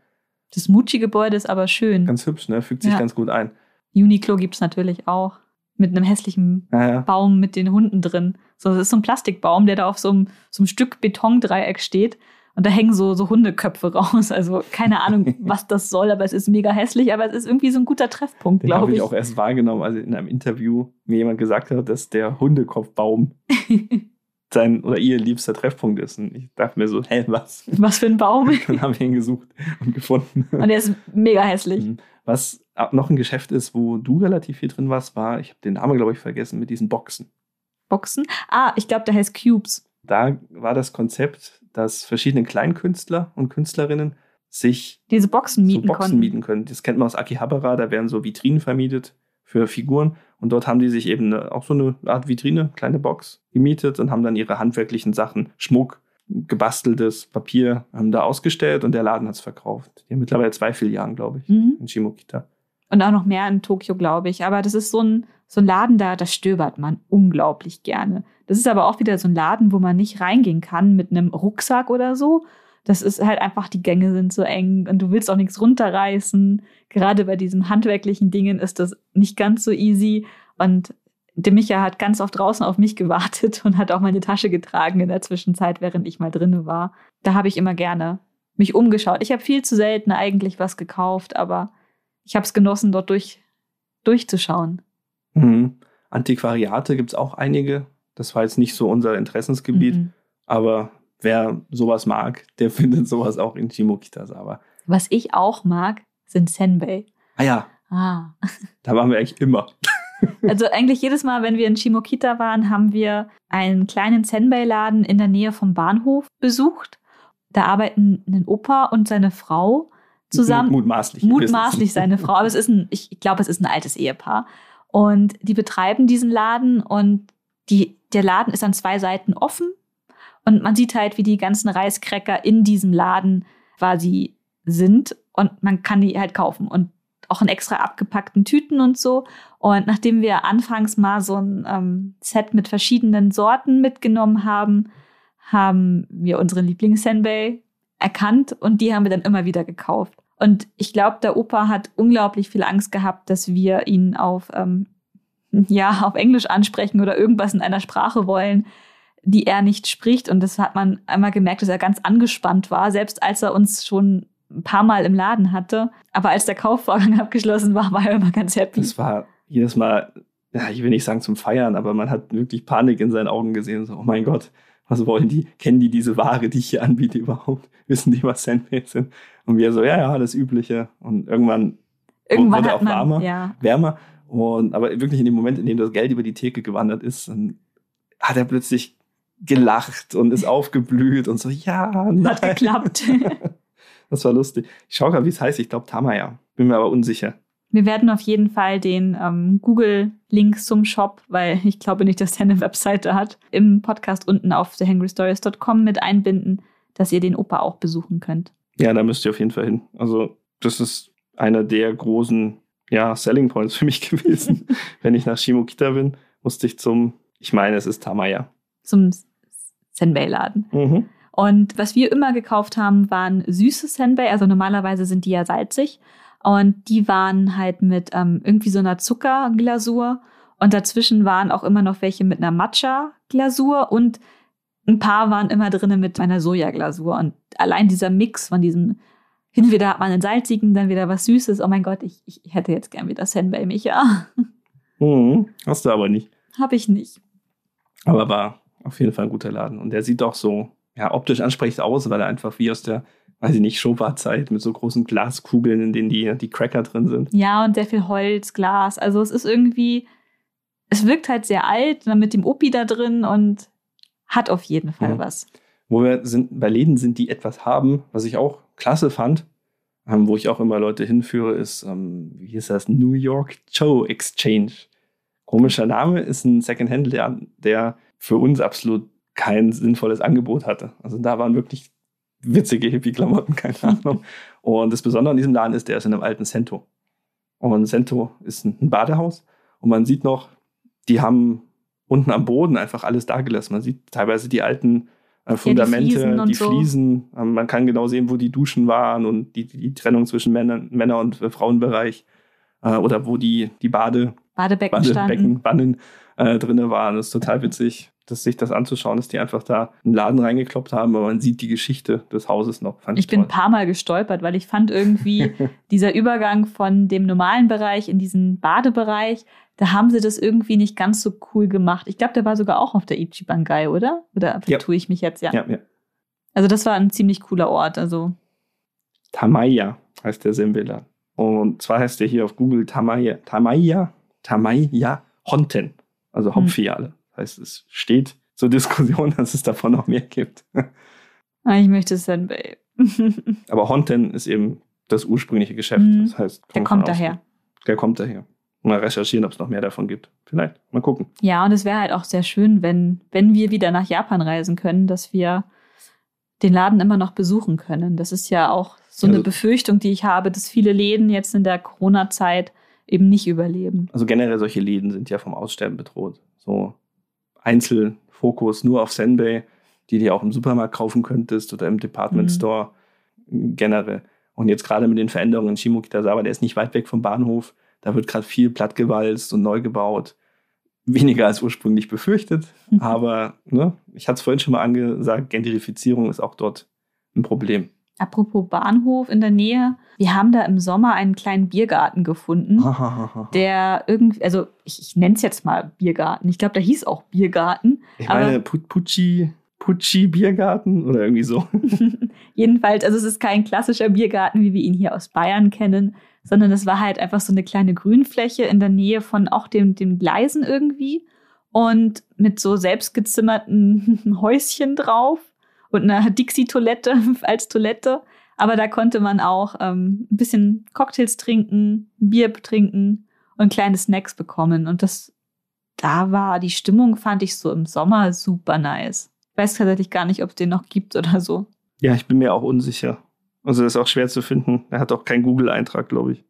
Das Muji-Gebäude ist aber schön. Ganz hübsch, ne? Fügt sich ja. ganz gut ein. Uniqlo gibt es natürlich auch. Mit einem hässlichen ja, ja. Baum mit den Hunden drin. So, das ist so ein Plastikbaum, der da auf so einem, so einem Stück Betondreieck steht. Und da hängen so, so Hundeköpfe raus. Also keine Ahnung, was das soll, aber es ist mega hässlich, aber es ist irgendwie so ein guter Treffpunkt, glaube ich. habe ich auch erst wahrgenommen, als in einem Interview mir jemand gesagt hat, dass der Hundekopfbaum sein oder ihr liebster Treffpunkt ist. Und ich dachte mir so, hä, was? Was für ein Baum? Dann haben wir ihn gesucht und gefunden. Und der ist mega hässlich. Mhm. Was noch ein Geschäft ist, wo du relativ viel drin warst, war, ich habe den Namen, glaube ich, vergessen, mit diesen Boxen. Boxen? Ah, ich glaube, der heißt Cubes. Da war das Konzept, dass verschiedene Kleinkünstler und Künstlerinnen sich diese Boxen mieten, so Boxen konnten. mieten können. Das kennt man aus Akihabara, da werden so Vitrinen vermietet für Figuren. Und dort haben die sich eben eine, auch so eine Art Vitrine, kleine Box, gemietet und haben dann ihre handwerklichen Sachen, Schmuck, gebasteltes Papier haben da ausgestellt und der Laden hat es verkauft. Die haben mittlerweile zwei Filialen, glaube ich, mhm. in Shimokita. Und auch noch mehr in Tokio, glaube ich. Aber das ist so ein, so ein Laden, da, da stöbert man unglaublich gerne. Das ist aber auch wieder so ein Laden, wo man nicht reingehen kann mit einem Rucksack oder so. Das ist halt einfach, die Gänge sind so eng und du willst auch nichts runterreißen. Gerade bei diesen handwerklichen Dingen ist das nicht ganz so easy. Und der Micha hat ganz oft draußen auf mich gewartet und hat auch meine Tasche getragen in der Zwischenzeit, während ich mal drinne war. Da habe ich immer gerne mich umgeschaut. Ich habe viel zu selten eigentlich was gekauft, aber ich habe es genossen, dort durch, durchzuschauen. Mhm. Antiquariate gibt es auch einige. Das war jetzt nicht so unser Interessensgebiet, mhm. aber wer sowas mag, der findet sowas auch in Shimokitazawa. Was ich auch mag, sind Senbei. Ah ja. Ah. Da waren wir eigentlich immer. Also eigentlich jedes Mal, wenn wir in Shimokita waren, haben wir einen kleinen Senbei-Laden in der Nähe vom Bahnhof besucht. Da arbeiten ein Opa und seine Frau zusammen. Mutmaßlich. Mutmaßlich seine Frau. Aber es ist ein, ich glaube, es ist ein altes Ehepaar. Und die betreiben diesen Laden und die, der Laden ist an zwei Seiten offen. Und man sieht halt, wie die ganzen Reiskräcker in diesem Laden quasi sind. Und man kann die halt kaufen. Und auch in extra abgepackten Tüten und so. Und nachdem wir anfangs mal so ein ähm, Set mit verschiedenen Sorten mitgenommen haben, haben wir unseren Lieblings-Senbei erkannt und die haben wir dann immer wieder gekauft. Und ich glaube, der Opa hat unglaublich viel Angst gehabt, dass wir ihn auf, ähm, ja, auf Englisch ansprechen oder irgendwas in einer Sprache wollen, die er nicht spricht. Und das hat man einmal gemerkt, dass er ganz angespannt war, selbst als er uns schon ein paar Mal im Laden hatte. Aber als der Kaufvorgang abgeschlossen war, war er immer ganz happy. Das war jedes Mal, ja, ich will nicht sagen zum Feiern, aber man hat wirklich Panik in seinen Augen gesehen. So, oh mein Gott, was wollen die? Kennen die diese Ware, die ich hier anbiete überhaupt? Wissen die, was Sandmails sind? Und wir so, ja, ja, das Übliche. Und irgendwann, irgendwann wurde hat auch man, warmer, ja. wärmer. Und, aber wirklich in dem Moment, in dem das Geld über die Theke gewandert ist, dann hat er plötzlich gelacht und ist aufgeblüht und so, ja, nein. Hat geklappt. Das war lustig. Ich schaue gerade, wie es heißt. Ich glaube Tamaya. Bin mir aber unsicher. Wir werden auf jeden Fall den ähm, Google-Link zum Shop, weil ich glaube nicht, dass der eine Webseite hat, im Podcast unten auf thehangrystories.com mit einbinden, dass ihr den Opa auch besuchen könnt. Ja, da müsst ihr auf jeden Fall hin. Also, das ist einer der großen ja, Selling Points für mich gewesen. Wenn ich nach Shimokita bin, musste ich zum, ich meine, es ist Tamaya. Zum Senbei-Laden. Mhm. Und was wir immer gekauft haben, waren süße Senbei. Also normalerweise sind die ja salzig. Und die waren halt mit ähm, irgendwie so einer Zuckerglasur. Und dazwischen waren auch immer noch welche mit einer Matcha-Glasur. Und ein paar waren immer drinnen mit einer Sojaglasur. Und allein dieser Mix von diesem, entweder hat man einen salzigen, dann wieder was Süßes. Oh mein Gott, ich, ich hätte jetzt gern wieder Senbei, Micha. Mhm. Hast du aber nicht. Hab ich nicht. Aber war auf jeden Fall ein guter Laden. Und der sieht auch so ja, optisch ansprechend aus, weil er einfach wie aus der, weiß ich nicht, Showa-Zeit mit so großen Glaskugeln, in denen die, die Cracker drin sind. Ja, und sehr viel Holz, Glas. Also es ist irgendwie, es wirkt halt sehr alt, dann mit dem Opi da drin und hat auf jeden Fall Mhm. was. Wo wir sind, bei Läden sind, die etwas haben, was ich auch klasse fand, ähm, wo ich auch immer Leute hinführe, ist, ähm, wie hieß das, New York Joe Exchange. Komischer Name, ist ein Secondhand-Laden, der für uns absolut kein sinnvolles Angebot hatte. Also da waren wirklich witzige Hippie-Klamotten, keine Ahnung. Und das Besondere an diesem Laden ist, der ist in einem alten Cento. Und Cento ist ein ein Badehaus. Und man sieht noch, die haben unten am Boden einfach alles dagelassen. Man sieht teilweise die alten äh, Fundamente, Fliesen und die so. Fliesen. Ähm, man kann genau sehen, wo die Duschen waren und die, die Trennung zwischen Männer, Männer- und äh, Frauenbereich. Äh, oder wo die, die Bade, Badebecken. Badebecken, Wannen äh, drinne waren. Das ist total witzig, dass sich das anzuschauen, dass die einfach da einen Laden reingekloppt haben, aber man sieht die Geschichte des Hauses noch. Fand Ich bin ein paar Mal gestolpert, weil ich fand irgendwie dieser Übergang von dem normalen Bereich in diesen Badebereich, da haben sie das irgendwie nicht ganz so cool gemacht. Ich glaube, der war sogar auch auf der Ichibangai, oder? Oder Ja. tue ich mich jetzt ja. ja, ja. Also das war ein ziemlich cooler Ort. Also Tamaya heißt der Sembela. Und zwar heißt der hier auf Google Tamaya, Tamaya, Tamaya Honten, also Hm. Hauptfiliale. Das heißt, es steht zur Diskussion, dass es davon noch mehr gibt. ah, ich möchte Senbei. Aber Honten ist eben das ursprüngliche Geschäft. Mhm. Das heißt, Der kommt daher. Der kommt daher. Mal recherchieren, ob es noch mehr davon gibt. Vielleicht. Mal gucken. Ja, und es wäre halt auch sehr schön, wenn, wenn wir wieder nach Japan reisen können, dass wir den Laden immer noch besuchen können. Das ist ja auch so eine Also- Befürchtung, die ich habe, dass viele Läden jetzt in der Corona-Zeit eben nicht überleben. Also generell solche Läden sind ja vom Aussterben bedroht. So Einzelfokus nur auf Senbei, die du auch im Supermarkt kaufen könntest oder im Department Mhm. Store generell. Und jetzt gerade mit den Veränderungen in Shimokitazawa, der ist nicht weit weg vom Bahnhof. Da wird gerade viel plattgewalzt und neu gebaut. Weniger als ursprünglich befürchtet. Mhm. Aber ne, ich hatte es vorhin schon mal angesagt, Gentrifizierung ist auch dort ein Problem. Apropos Bahnhof in der Nähe, wir haben da im Sommer einen kleinen Biergarten gefunden, der irgendwie, also ich, ich nenne es jetzt mal Biergarten. Ich glaube, da hieß auch Biergarten. ich meine, Pu- Pucci, Pucci Biergarten oder irgendwie so. Jedenfalls, also es ist kein klassischer Biergarten, wie wir ihn hier aus Bayern kennen, sondern es war halt einfach so eine kleine Grünfläche in der Nähe von auch dem, den Gleisen irgendwie und mit so selbstgezimmerten Häuschen drauf und einer Dixie-Toilette als Toilette. Aber da konnte man auch ähm, ein bisschen Cocktails trinken, Bier trinken und kleine Snacks bekommen. Und das, da war die Stimmung, fand ich so im Sommer super nice. Ich weiß tatsächlich gar nicht, ob es den noch gibt oder so. Ja, ich bin mir auch unsicher. Also das ist auch schwer zu finden. Er hat auch keinen Google-Eintrag, glaube ich.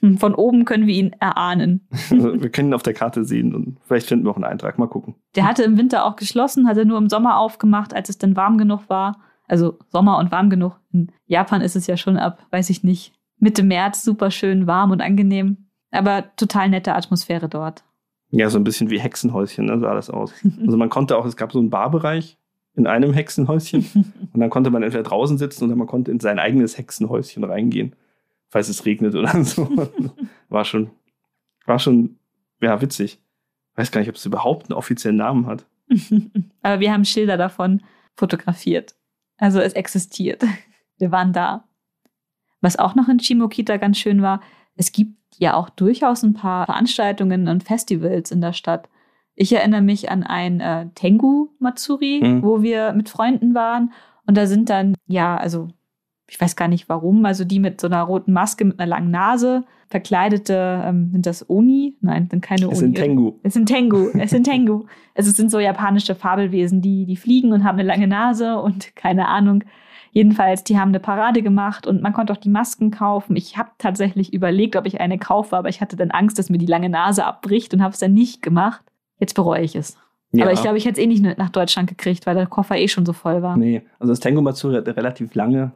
Hm, von oben können wir ihn erahnen. Also wir können ihn auf der Karte sehen und vielleicht finden wir auch einen Eintrag. Mal gucken. Der hatte im Winter auch geschlossen, hatte nur im Sommer aufgemacht, als es dann warm genug war. Also Sommer und warm genug. In Japan ist es ja schon ab, weiß ich nicht, Mitte März super schön warm und angenehm. Aber total nette Atmosphäre dort. Ja, so ein bisschen wie Hexenhäuschen ne, sah das aus. Also man konnte auch, es gab so einen Barbereich in einem Hexenhäuschen und dann konnte man entweder draußen sitzen oder man konnte in sein eigenes Hexenhäuschen reingehen, falls es regnet oder so. War schon, war schon, ja, witzig. Weiß gar nicht, ob es überhaupt einen offiziellen Namen hat. Aber wir haben Schilder davon fotografiert. Also es existiert. Wir waren da. Was auch noch in Shimokita ganz schön war, es gibt ja auch durchaus ein paar Veranstaltungen und Festivals in der Stadt. Ich erinnere mich an ein äh, Tengu Matsuri, mhm. wo wir mit Freunden waren und da sind dann ja, also ich weiß gar nicht warum, also die mit so einer roten Maske mit einer langen Nase, verkleidete, ähm, sind das Oni? Nein, sind keine Oni. Es sind Tengu. Es sind Tengu, es sind Tengu. also es sind so japanische Fabelwesen, die, die fliegen und haben eine lange Nase und keine Ahnung. Jedenfalls, die haben eine Parade gemacht und man konnte auch die Masken kaufen. Ich habe tatsächlich überlegt, ob ich eine kaufe, aber ich hatte dann Angst, dass mir die lange Nase abbricht und habe es dann nicht gemacht. Jetzt bereue ich es. Ja. Aber ich glaube, ich hätte es eh nicht nach Deutschland gekriegt, weil der Koffer eh schon so voll war. Nee, also das Tengu Matsuri hat eine relativ lange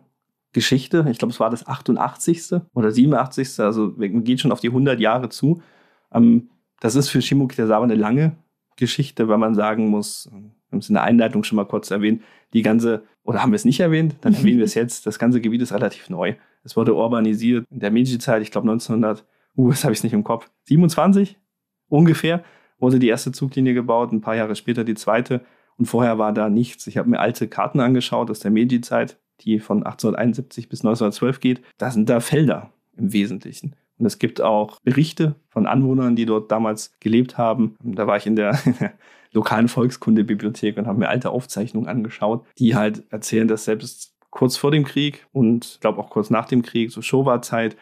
Geschichte. Ich glaube, es war das 88. oder 87. Also man geht schon auf die 100 Jahre zu. Ähm, das ist für Shimokitazawa eine lange Geschichte, weil man sagen muss, wir haben es in der Einleitung schon mal kurz erwähnt, die ganze, oder haben wir es nicht erwähnt, dann erwähnen wir es jetzt, das ganze Gebiet ist relativ neu. Es wurde urbanisiert in der Meiji-Zeit, ich glaube 1900, uh, das habe ich nicht im Kopf, 27 ungefähr wurde die erste Zuglinie gebaut, ein paar Jahre später die zweite und vorher war da nichts. Ich habe mir alte Karten angeschaut aus der Meiji-Zeit, die von 1871 bis 1912 geht. Da sind da Felder im Wesentlichen. Und es gibt auch Berichte von Anwohnern, die dort damals gelebt haben. Da war ich in der, lokalen Volkskundebibliothek und habe mir alte Aufzeichnungen angeschaut, die halt erzählen, dass selbst kurz vor dem Krieg und ich glaube auch kurz nach dem Krieg, so Showa-Zeit,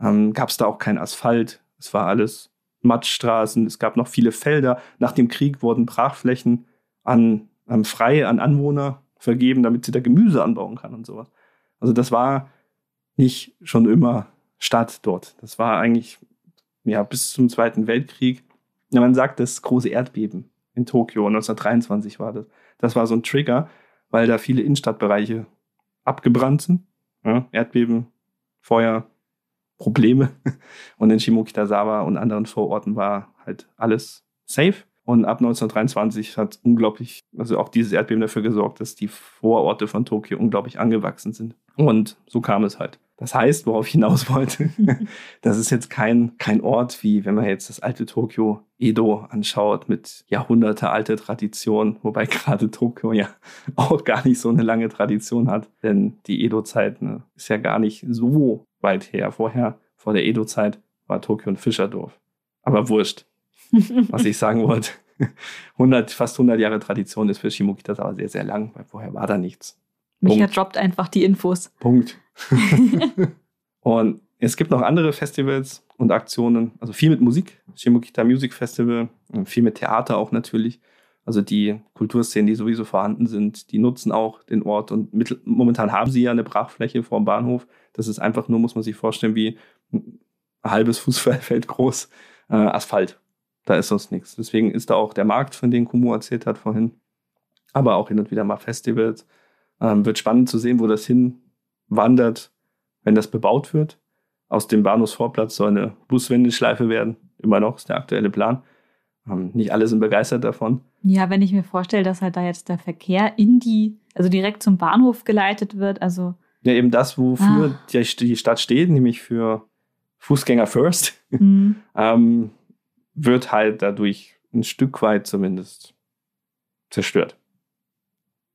ähm, gab es da auch kein Asphalt. Es war alles Matschstraßen, es gab noch viele Felder. Nach dem Krieg wurden Brachflächen an, an Freie, an Anwohner vergeben, damit sie da Gemüse anbauen kann und sowas. Also das war nicht schon immer Stadt dort. Das war eigentlich ja bis zum Zweiten Weltkrieg. Ja, man sagt das große Erdbeben in Tokio 1923 war das. Das war so ein Trigger, weil da viele Innenstadtbereiche abgebrannt sind. Ja, Erdbeben, Feuer, Probleme. Und in Shimokitazawa und anderen Vororten war halt alles safe. Und ab 1923 hat unglaublich, also auch dieses Erdbeben dafür gesorgt, dass die Vororte von Tokio unglaublich angewachsen sind. Und so kam es halt. Das heißt, worauf ich hinaus wollte, das ist jetzt kein, kein Ort wie, wenn man jetzt das alte Tokio Edo anschaut mit Jahrhunderte alte Tradition, wobei gerade Tokio ja auch gar nicht so eine lange Tradition hat, denn die Edo-Zeit ne, ist ja gar nicht so weit her. Vorher, vor der Edo-Zeit, war Tokio ein Fischerdorf. Aber wurscht was ich sagen wollte. 100, fast 100 Jahre Tradition ist für Shimokitas aber sehr, sehr lang, weil vorher war da nichts. Micha Punkt. droppt einfach die Infos. Punkt. und es gibt noch andere Festivals und Aktionen, also viel mit Musik, Shimokita Music Festival, viel mit Theater auch natürlich. Also die Kulturszenen, die sowieso vorhanden sind, die nutzen auch den Ort und mittel, momentan haben sie ja eine Brachfläche vor dem Bahnhof. Das ist einfach nur, muss man sich vorstellen, wie ein halbes Fußballfeld groß äh, Asphalt. Da ist sonst nichts. Deswegen ist da auch der Markt, von dem Kumu erzählt hat vorhin. Aber auch hin und wieder mal Festivals. Ähm, wird spannend zu sehen, wo das hinwandert, wenn das bebaut wird. Aus dem Bahnhofsvorplatz soll eine Buswendeschleife werden. Immer noch ist der aktuelle Plan. Ähm, nicht alle sind begeistert davon. Ja, wenn ich mir vorstelle, dass halt da jetzt der Verkehr in die, also direkt zum Bahnhof geleitet wird, also. Ja, eben das, wofür ah. die, Stadt steht, nämlich für Fußgänger First. Mhm. ähm, wird halt dadurch ein Stück weit zumindest zerstört.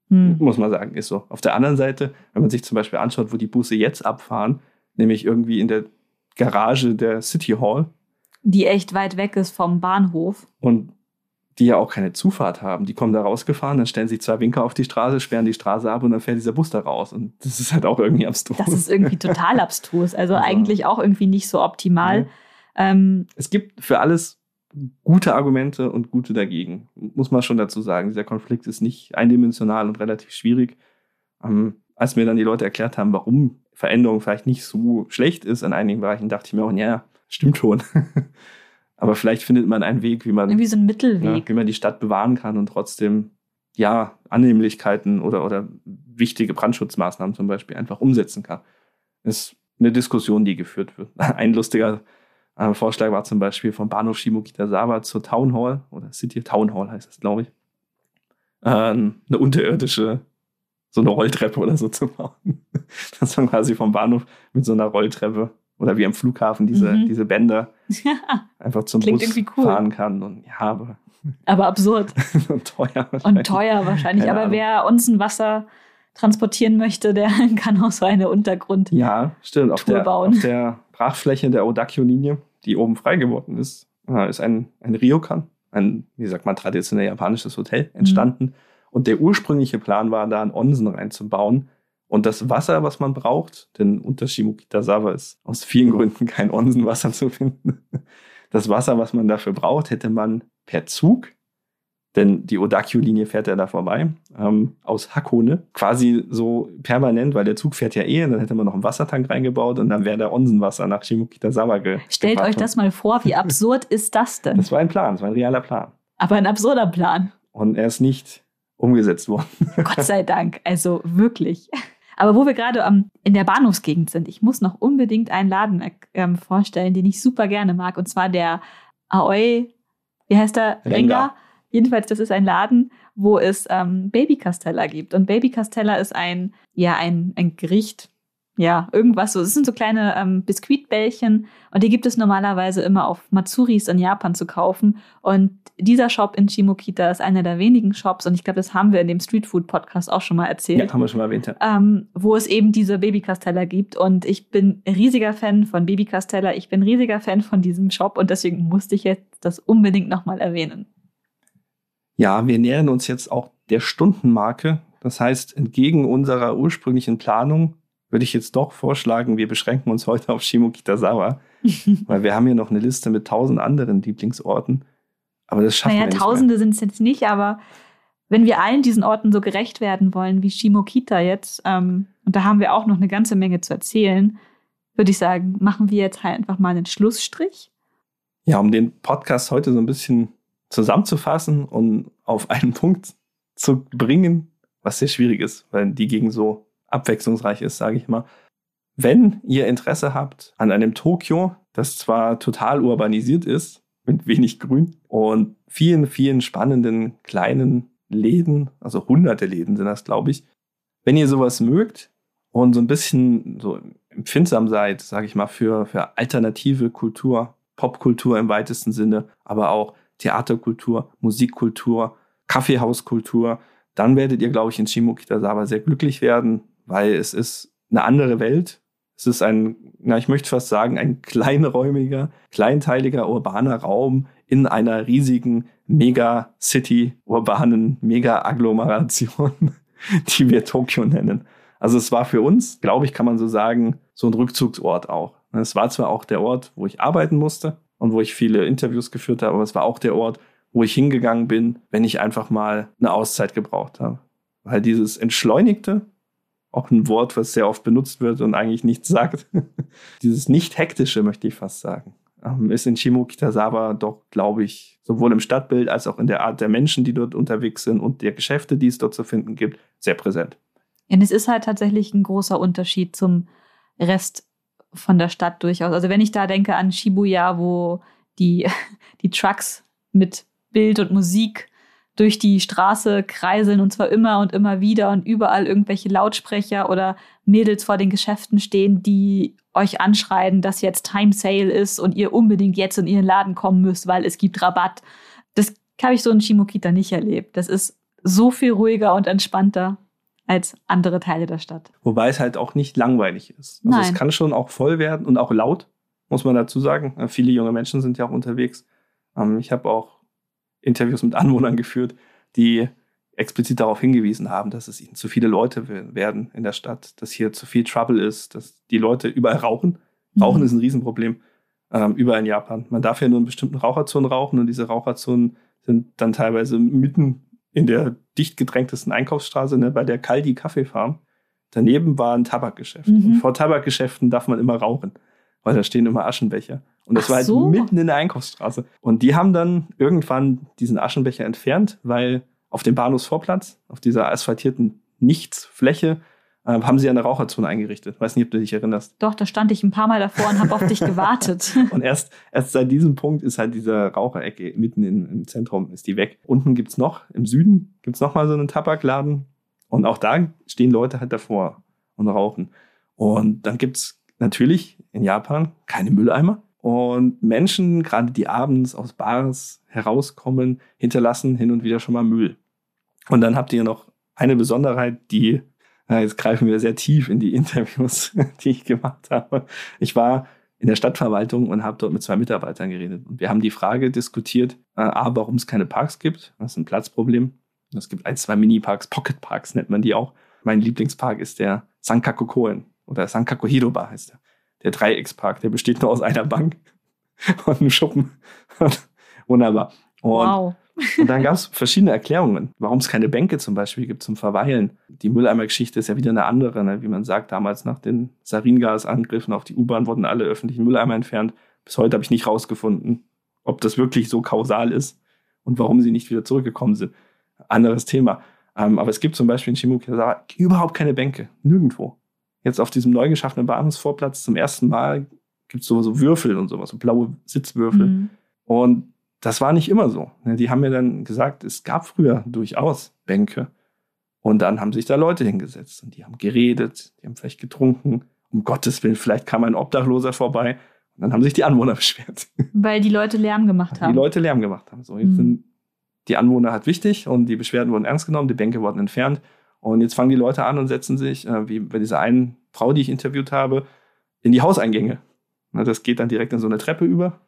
Hm. Muss man sagen, ist so. Auf der anderen Seite, wenn man sich zum Beispiel anschaut, wo die Busse jetzt abfahren, nämlich irgendwie in der Garage der City Hall. Die echt weit weg ist vom Bahnhof. Und die ja auch keine Zufahrt haben. Die kommen da rausgefahren, dann stellen sich zwei Winker auf die Straße, sperren die Straße ab und dann fährt dieser Bus da raus. Und das ist halt auch irgendwie abstrus. Das ist irgendwie total abstrus. Also, also eigentlich auch irgendwie nicht so optimal. Ja. Ähm, es gibt für alles gute Argumente und gute dagegen. Muss man schon dazu sagen. Dieser Konflikt ist nicht eindimensional und relativ schwierig. Ähm, als mir dann die Leute erklärt haben, warum Veränderung vielleicht nicht so schlecht ist in einigen Bereichen, dachte ich mir auch, ja, stimmt schon. Aber vielleicht findet man einen Weg, wie man. Irgendwie so ein Mittelweg. Ja, wie man die Stadt bewahren kann und trotzdem, ja, Annehmlichkeiten oder, oder wichtige Brandschutzmaßnahmen zum Beispiel einfach umsetzen kann. Das ist eine Diskussion, die geführt wird. Ein lustiger äh, Vorschlag war zum Beispiel vom Bahnhof Shimokitazawa zur Town Hall, oder City Town Hall heißt es, glaube ich, äh, eine unterirdische, so eine Rolltreppe oder so zu bauen. Dass man quasi vom Bahnhof mit so einer Rolltreppe oder wie am Flughafen diese, mhm. diese Bänder einfach zum Klingt Bus cool. fahren kann. Und ja, aber. Aber absurd. und teuer wahrscheinlich. Und teuer wahrscheinlich. Keine aber Ahnung. wer uns ein Wasser transportieren möchte, der kann auch so eine Untergrund. Ja, stimmt. Auf der, auf der Brachfläche der Odakyo-Linie, die oben frei geworden ist, äh, ist ein, ein Ryokan, ein, wie sagt man, traditionell japanisches Hotel entstanden. Mhm. Und der ursprüngliche Plan war, da einen Onsen reinzubauen, und das Wasser, was man braucht, denn unter Shimokitazawa ist aus vielen Gründen kein Onsenwasser zu finden. Das Wasser, was man dafür braucht, hätte man per Zug, denn die Odakyu-Linie fährt ja da vorbei, ähm, aus Hakone, quasi so permanent, weil der Zug fährt ja eh, und dann hätte man noch einen Wassertank reingebaut und dann wäre der Onsenwasser nach Shimokitazawa ge Stellt euch das mal vor, wie absurd ist das denn? Das war ein Plan, das war ein realer Plan. Aber ein absurder Plan. Und er ist nicht umgesetzt worden. Gott sei Dank, also wirklich. Aber wo wir gerade ähm, in der Bahnhofsgegend sind, ich muss noch unbedingt einen Laden ähm, vorstellen, den ich super gerne mag. Und zwar der Aoi, wie heißt der? Renga. Renga. Jedenfalls, das ist ein Laden, wo es ähm, Baby Castella gibt. Und Baby Castella ist ein, ja, ein, ein Gericht, ja, irgendwas so. Es sind so kleine ähm, Biskuitbällchen und die gibt es normalerweise immer auf Matsuris in Japan zu kaufen. Und dieser Shop in Shimokita ist einer der wenigen Shops und ich glaube, das haben wir in dem Streetfood Podcast auch schon mal erzählt. Ja, haben wir schon mal erwähnt. Ja. Ähm, wo es eben diese Baby Castella gibt und ich bin riesiger Fan von Baby Castella. Ich bin riesiger Fan von diesem Shop und deswegen musste ich jetzt das unbedingt nochmal erwähnen. Ja, wir nähern uns jetzt auch der Stundenmarke. Das heißt, entgegen unserer ursprünglichen Planung würde ich jetzt doch vorschlagen, wir beschränken uns heute auf Shimokitazawa, weil wir haben hier noch eine Liste mit tausend anderen Lieblingsorten. Aber das schaffen naja, wir nicht Tausende sind es jetzt nicht, aber wenn wir allen diesen Orten so gerecht werden wollen wie Shimokita jetzt, ähm, und da haben wir auch noch eine ganze Menge zu erzählen, würde ich sagen, machen wir jetzt halt einfach mal einen Schlussstrich. Ja, um den Podcast heute so ein bisschen zusammenzufassen und auf einen Punkt zu bringen, was sehr schwierig ist, weil die gegen so abwechslungsreich ist, sage ich mal. Wenn ihr Interesse habt an einem Tokio, das zwar total urbanisiert ist, mit wenig Grün und vielen, vielen spannenden kleinen Läden, also hunderte Läden sind das, glaube ich. Wenn ihr sowas mögt und so ein bisschen so empfindsam seid, sage ich mal, für, für alternative Kultur, Popkultur im weitesten Sinne, aber auch Theaterkultur, Musikkultur, Kaffeehauskultur, dann werdet ihr, glaube ich, in Shimokitazawa sehr glücklich werden weil es ist eine andere Welt. Es ist ein, na, ich möchte fast sagen, ein kleinräumiger, kleinteiliger, urbaner Raum in einer riesigen Mega-City, urbanen Mega-Agglomeration, die wir Tokio nennen. Also es war für uns, glaube ich, kann man so sagen, so ein Rückzugsort auch. Es war zwar auch der Ort, wo ich arbeiten musste und wo ich viele Interviews geführt habe, aber es war auch der Ort, wo ich hingegangen bin, wenn ich einfach mal eine Auszeit gebraucht habe. Weil dieses Entschleunigte, auch ein Wort, was sehr oft benutzt wird und eigentlich nichts sagt. Dieses nicht-hektische, möchte ich fast sagen, ähm, ist in Shimokitazawa doch, glaube ich, sowohl im Stadtbild als auch in der Art der Menschen, die dort unterwegs sind und der Geschäfte, die es dort zu finden gibt, sehr präsent. Und es ist halt tatsächlich ein großer Unterschied zum Rest von der Stadt durchaus. Also wenn ich da denke an Shibuya, wo die, die Trucks mit Bild und Musik durch die Straße kreiseln und zwar immer und immer wieder und überall irgendwelche Lautsprecher oder Mädels vor den Geschäften stehen, die euch anschreien, dass jetzt Time Sale ist und ihr unbedingt jetzt in ihren Laden kommen müsst, weil es gibt Rabatt. Das habe ich so in Shimokita nicht erlebt. Das ist so viel ruhiger und entspannter als andere Teile der Stadt. Wobei es halt auch nicht langweilig ist. Also Nein. es kann schon auch voll werden und auch laut, muss man dazu sagen. Viele junge Menschen sind ja auch unterwegs. Ähm, ich habe auch Interviews mit Anwohnern geführt, die explizit darauf hingewiesen haben, dass es ihnen zu viele Leute werden in der Stadt, dass hier zu viel Trouble ist, dass die Leute überall rauchen. Rauchen mhm. ist ein Riesenproblem ähm, überall in Japan. Man darf ja nur in bestimmten Raucherzonen rauchen und diese Raucherzonen sind dann teilweise mitten in der dicht gedrängtesten Einkaufsstraße, ne, bei der Kaldi Kaffeefarm. Daneben war ein Tabakgeschäft. Mhm. Und vor Tabakgeschäften darf man immer rauchen, weil da stehen immer Aschenbecher. Und das Ach war halt so. mitten in der Einkaufsstraße. Und die haben dann irgendwann diesen Aschenbecher entfernt, weil auf dem Bahnhofsvorplatz, auf dieser asphaltierten Nichtsfläche, äh, haben sie eine Raucherzone eingerichtet. Weiß nicht, ob du dich erinnerst. Doch, da stand ich ein paar Mal davor und habe auf dich gewartet. und erst, erst seit diesem Punkt ist halt diese Raucherecke mitten in, im Zentrum, ist die weg. Unten gibt's noch, im Süden gibt's noch mal so einen Tabakladen. Und auch da stehen Leute halt davor und rauchen. Und dann gibt's natürlich in Japan keine Mülleimer. Und Menschen, gerade die abends aus Bars herauskommen, hinterlassen hin und wieder schon mal Müll. Und dann habt ihr noch eine Besonderheit, die ja, jetzt greifen wir sehr tief in die Interviews, die ich gemacht habe. Ich war in der Stadtverwaltung und habe dort mit zwei Mitarbeitern geredet. Und wir haben die Frage diskutiert, äh, A, warum es keine Parks gibt. Das ist ein Platzproblem. Es gibt ein, zwei Mini-Parks, Pocket-Parks nennt man die auch. Mein Lieblingspark ist der Sankaku Koen oder Sankaku Hiroba heißt der. Der Dreieckspark, der besteht nur aus einer Bank und einem Schuppen. Wunderbar. Und wow. Und dann gab es verschiedene Erklärungen, warum es keine Bänke zum Beispiel gibt zum Verweilen. Die Mülleimergeschichte ist ja wieder eine andere, ne? wie man sagt, damals nach den Saringasangriffen auf die U-Bahn wurden alle öffentlichen Mülleimer entfernt. Bis heute habe ich nicht rausgefunden, ob das wirklich so kausal ist und warum sie nicht wieder zurückgekommen sind. Anderes Thema. Ähm, aber es gibt zum Beispiel in Shimokitazawa überhaupt keine Bänke, nirgendwo. Jetzt auf diesem neu geschaffenen Bahnhofsvorplatz zum ersten Mal gibt es so, so Würfel und sowas, so blaue Sitzwürfel. Mhm. Und das war nicht immer so. Ne, die haben mir dann gesagt, es gab früher durchaus Bänke. Und dann haben sich da Leute hingesetzt und die haben geredet, die haben vielleicht getrunken. Um Gottes Willen, vielleicht kam ein Obdachloser vorbei und dann haben sich die Anwohner beschwert. Weil die Leute Lärm gemacht haben. Die Leute Lärm gemacht haben. So, jetzt mhm. sind die Anwohner halt wichtig und die Beschwerden wurden ernst genommen, die Bänke wurden entfernt. Und jetzt fangen die Leute an und setzen sich, äh, wie bei dieser einen Frau, die ich interviewt habe, in die Hauseingänge. Das geht dann direkt in so eine Treppe über.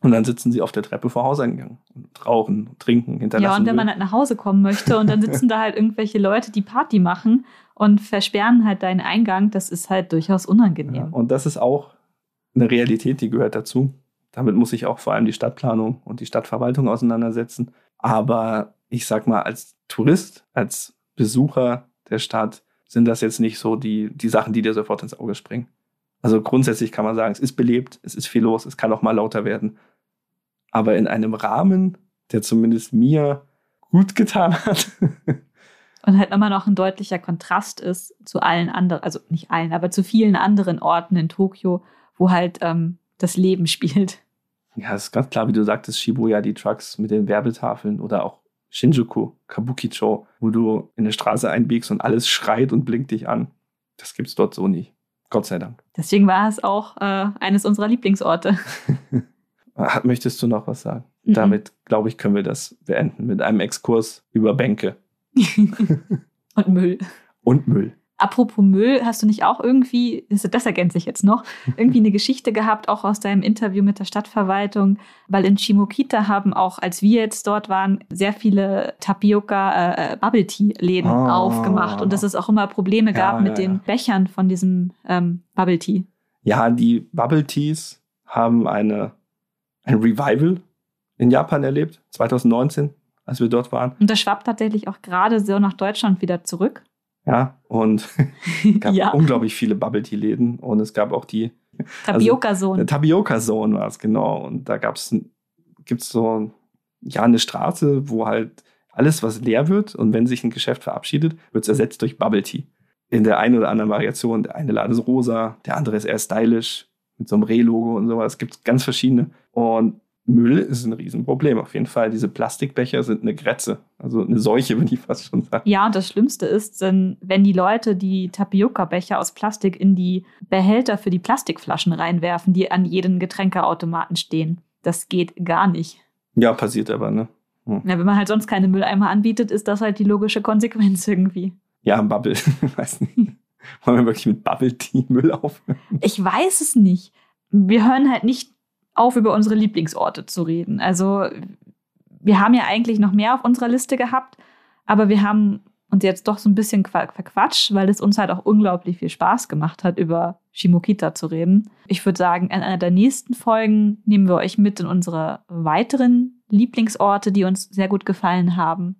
Und dann sitzen sie auf der Treppe vor Hauseingang und rauchen, und trinken, hinterlassen. Ja, und wenn man halt nach Hause kommen möchte und dann sitzen da halt irgendwelche Leute, die Party machen und versperren halt deinen Eingang, das ist halt durchaus unangenehm. Ja, und das ist auch eine Realität, die gehört dazu. Damit muss sich auch vor allem die Stadtplanung und die Stadtverwaltung auseinandersetzen. Aber ich sag mal, als Tourist, als Besucher der Stadt sind das jetzt nicht so die, die Sachen, die dir sofort ins Auge springen. Also grundsätzlich kann man sagen, es ist belebt, es ist viel los, es kann auch mal lauter werden. Aber in einem Rahmen, der zumindest mir gut getan hat. Und halt immer noch ein deutlicher Kontrast ist zu allen anderen, also nicht allen, aber zu vielen anderen Orten in Tokio, wo halt ähm, das Leben spielt. Ja, es ist ganz klar, wie du sagtest, Shibuya, die Trucks mit den Werbetafeln oder auch Shinjuku, Kabukicho, wo du in eine Straße einbiegst und alles schreit und blinkt dich an. Das gibt's dort so nicht. Gott sei Dank. Deswegen war es auch äh, eines unserer Lieblingsorte. Möchtest du noch was sagen? Mhm. Damit, glaube ich, können wir das beenden mit einem Exkurs über Bänke. Und Müll. Und Müll. Apropos Müll, hast du nicht auch irgendwie, das ergänzt sich jetzt noch, irgendwie eine Geschichte gehabt, auch aus deinem Interview mit der Stadtverwaltung? Weil in Shimokita haben auch, als wir jetzt dort waren, sehr viele Tapioca äh, äh Bubble Tea Läden oh. aufgemacht und dass es auch immer Probleme gab ja, mit ja, den ja. Bechern von diesem ähm, Bubble Tea. Ja, die Bubble Teas haben eine, ein Revival in Japan erlebt, 2019, als wir dort waren. Und das schwappt tatsächlich auch gerade so nach Deutschland wieder zurück. Ja, und es gab ja. unglaublich viele Bubble Tea Läden und es gab auch die Tapioca Zone. Also, Tapioca Zone war es, genau. Und da gab es gibt's so ja eine Straße, wo halt alles, was leer wird und wenn sich ein Geschäft verabschiedet, wird es ersetzt durch Bubble Tea. In der einen oder anderen Variation. Der eine Laden ist rosa, der andere ist eher stylisch mit so einem Reh-Logo und sowas. Es gibt ganz verschiedene. Und Müll ist ein Riesenproblem. Auf jeden Fall, diese Plastikbecher sind eine Grätze. Also eine Seuche, würde ich fast schon sagen. Ja, und das Schlimmste ist, wenn die Leute die Tapioca-Becher aus Plastik in die Behälter für die Plastikflaschen reinwerfen, die an jedem Getränkeautomaten stehen. Das geht gar nicht. Ja, passiert aber, ne? Hm. Ja, wenn man halt sonst keine Mülleimer anbietet, ist das halt die logische Konsequenz irgendwie. Ja, Bubble. weiß nicht. Wollen wir wirklich mit Bubble Tea Müll aufhören? Ich weiß es nicht. Wir hören halt nicht auf, über unsere Lieblingsorte zu reden. Also wir haben ja eigentlich noch mehr auf unserer Liste gehabt, aber wir haben uns jetzt doch so ein bisschen verquatscht, weil es uns halt auch unglaublich viel Spaß gemacht hat, über Shimokita zu reden. Ich würde sagen, in einer der nächsten Folgen nehmen wir euch mit in unsere weiteren Lieblingsorte, die uns sehr gut gefallen haben.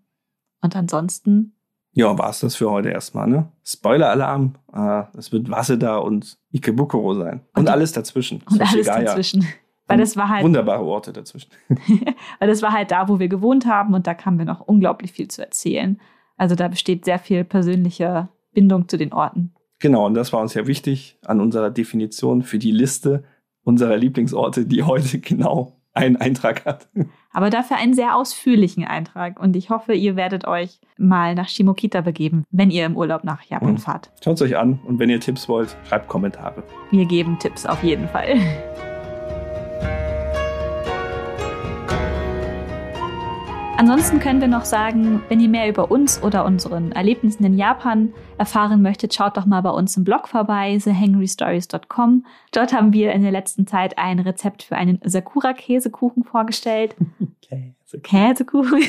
Und ansonsten. Ja, war es das für heute erstmal, ne? Spoiler-Alarm. Äh, es wird Waseda und Ikebukuro sein. Und, und alles dazwischen. Und alles dazwischen. Weil das war halt. Wunderbare Orte dazwischen. weil das war halt da, wo wir gewohnt haben und da kamen wir noch unglaublich viel zu erzählen. Also da besteht sehr viel persönliche Bindung zu den Orten. Genau, und das war uns ja wichtig an unserer Definition für die Liste unserer Lieblingsorte, die heute genau einen Eintrag hat. Aber dafür einen sehr ausführlichen Eintrag. Und ich hoffe, ihr werdet euch mal nach Shimokita begeben, wenn ihr im Urlaub nach Japan mhm. fahrt. Schaut es euch an und wenn ihr Tipps wollt, schreibt Kommentare. Wir geben Tipps auf jeden Fall. Ansonsten können wir noch sagen, wenn ihr mehr über uns oder unseren Erlebnissen in Japan erfahren möchtet, schaut doch mal bei uns im Blog vorbei, thehangrystories.com. Dort haben wir in der letzten Zeit ein Rezept für einen Sakura-Käsekuchen vorgestellt. Käse. Käsekuchen.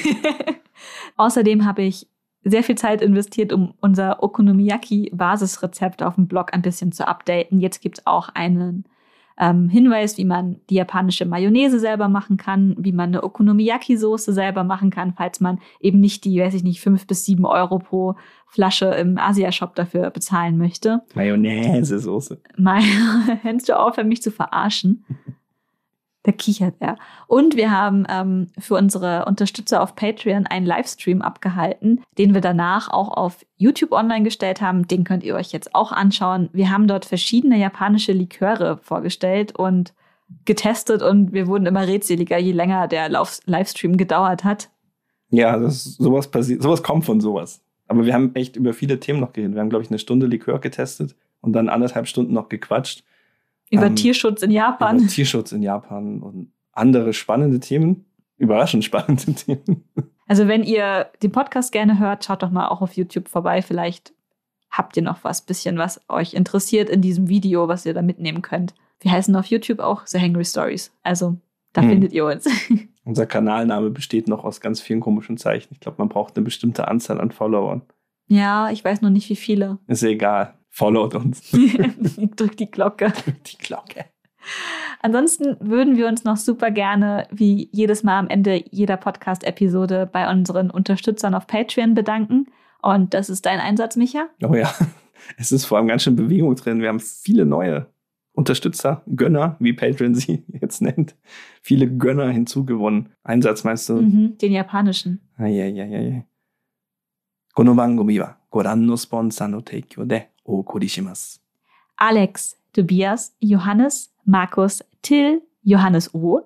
Außerdem habe ich sehr viel Zeit investiert, um unser Okonomiyaki-Basisrezept auf dem Blog ein bisschen zu updaten. Jetzt gibt es auch einen ähm, Hinweis, wie man die japanische Mayonnaise selber machen kann, wie man eine Okonomiyaki-Soße selber machen kann, falls man eben nicht die, weiß ich nicht, fünf bis sieben Euro pro Flasche im Asia-Shop dafür bezahlen möchte. Mayonnaise-Soße. Hörst du auf, mich zu verarschen? Da kichert er. Und wir haben ähm, für unsere Unterstützer auf Patreon einen Livestream abgehalten, den wir danach auch auf YouTube online gestellt haben. Den könnt ihr euch jetzt auch anschauen. Wir haben dort verschiedene japanische Liköre vorgestellt und getestet und wir wurden immer redseliger, je länger der Livestream gedauert hat. Ja, das, sowas passiert, sowas kommt von sowas. Aber wir haben echt über viele Themen noch geredet. Wir haben, glaube ich, eine Stunde Likör getestet und dann anderthalb Stunden noch gequatscht. Über ähm, Tierschutz in Japan. Tierschutz in Japan und andere spannende Themen. Überraschend spannende Themen. Also wenn ihr den Podcast gerne hört, schaut doch mal auch auf YouTube vorbei. Vielleicht habt ihr noch was bisschen, was euch interessiert in diesem Video, was ihr da mitnehmen könnt. Wir heißen auf YouTube auch The Hangry Stories. Also da hm. findet ihr uns. Unser Kanalname besteht noch aus ganz vielen komischen Zeichen. Ich glaube, man braucht eine bestimmte Anzahl an Followern. Ja, ich weiß noch nicht, wie viele. Ist egal. Followt uns. Drückt die Glocke. Drückt die Glocke. Ansonsten würden wir uns noch super gerne, wie jedes Mal am Ende jeder Podcast-Episode, bei unseren Unterstützern auf Patreon bedanken. Und das ist dein Einsatz, Micha? Oh ja, es ist vor allem ganz schön Bewegung drin. Wir haben viele neue Unterstützer, Gönner, wie Patreon sie jetzt nennt. Viele Gönner hinzugewonnen. Einsatz meinst du? Mhm, den japanischen. Eieieiei. Kono bangomi wa goran no sponsor no teikyo de ポンサーの提供でお送りします。Alex, Tobias, Johannes, Markus, Till, Johannes O,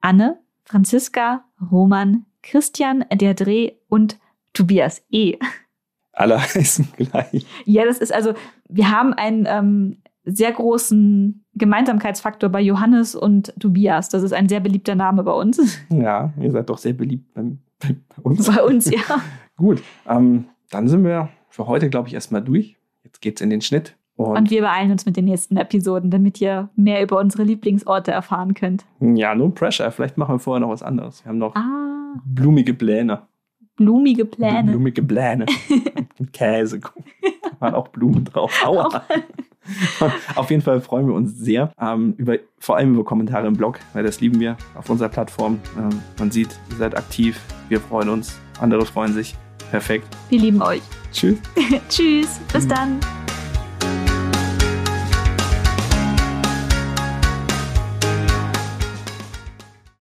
Anne, Franziska, Roman, Christian, der Dreh und Tobias E. Alle heißen gleich. Ja, das ist also, wir haben einen ähm, sehr großen Gemeinsamkeitsfaktor bei Johannes und Tobias. Das ist ein sehr beliebter Name bei uns. Ja, ihr seid doch sehr beliebt bei, bei uns. Bei uns, ja. Gut, ähm, dann sind wir für heute, glaube ich, erstmal durch. Jetzt geht's in den Schnitt. Und, und, wir beeilen uns mit den nächsten Episoden, damit ihr mehr über unsere Lieblingsorte erfahren könnt. Ja, no pressure. Vielleicht machen wir vorher noch was anderes. Wir haben noch ah. blumige Pläne. Blumige Pläne. Blumige Pläne. Käse. Da waren auch Blumen drauf. Aua. Auf jeden Fall freuen wir uns sehr ähm, über, vor allem über Kommentare im Blog, weil das lieben wir auf unserer Plattform. Ähm, man sieht, ihr seid aktiv, wir freuen uns, andere freuen sich. Perfekt. Wir lieben euch. Tschüss. Tschüss. Bis dann.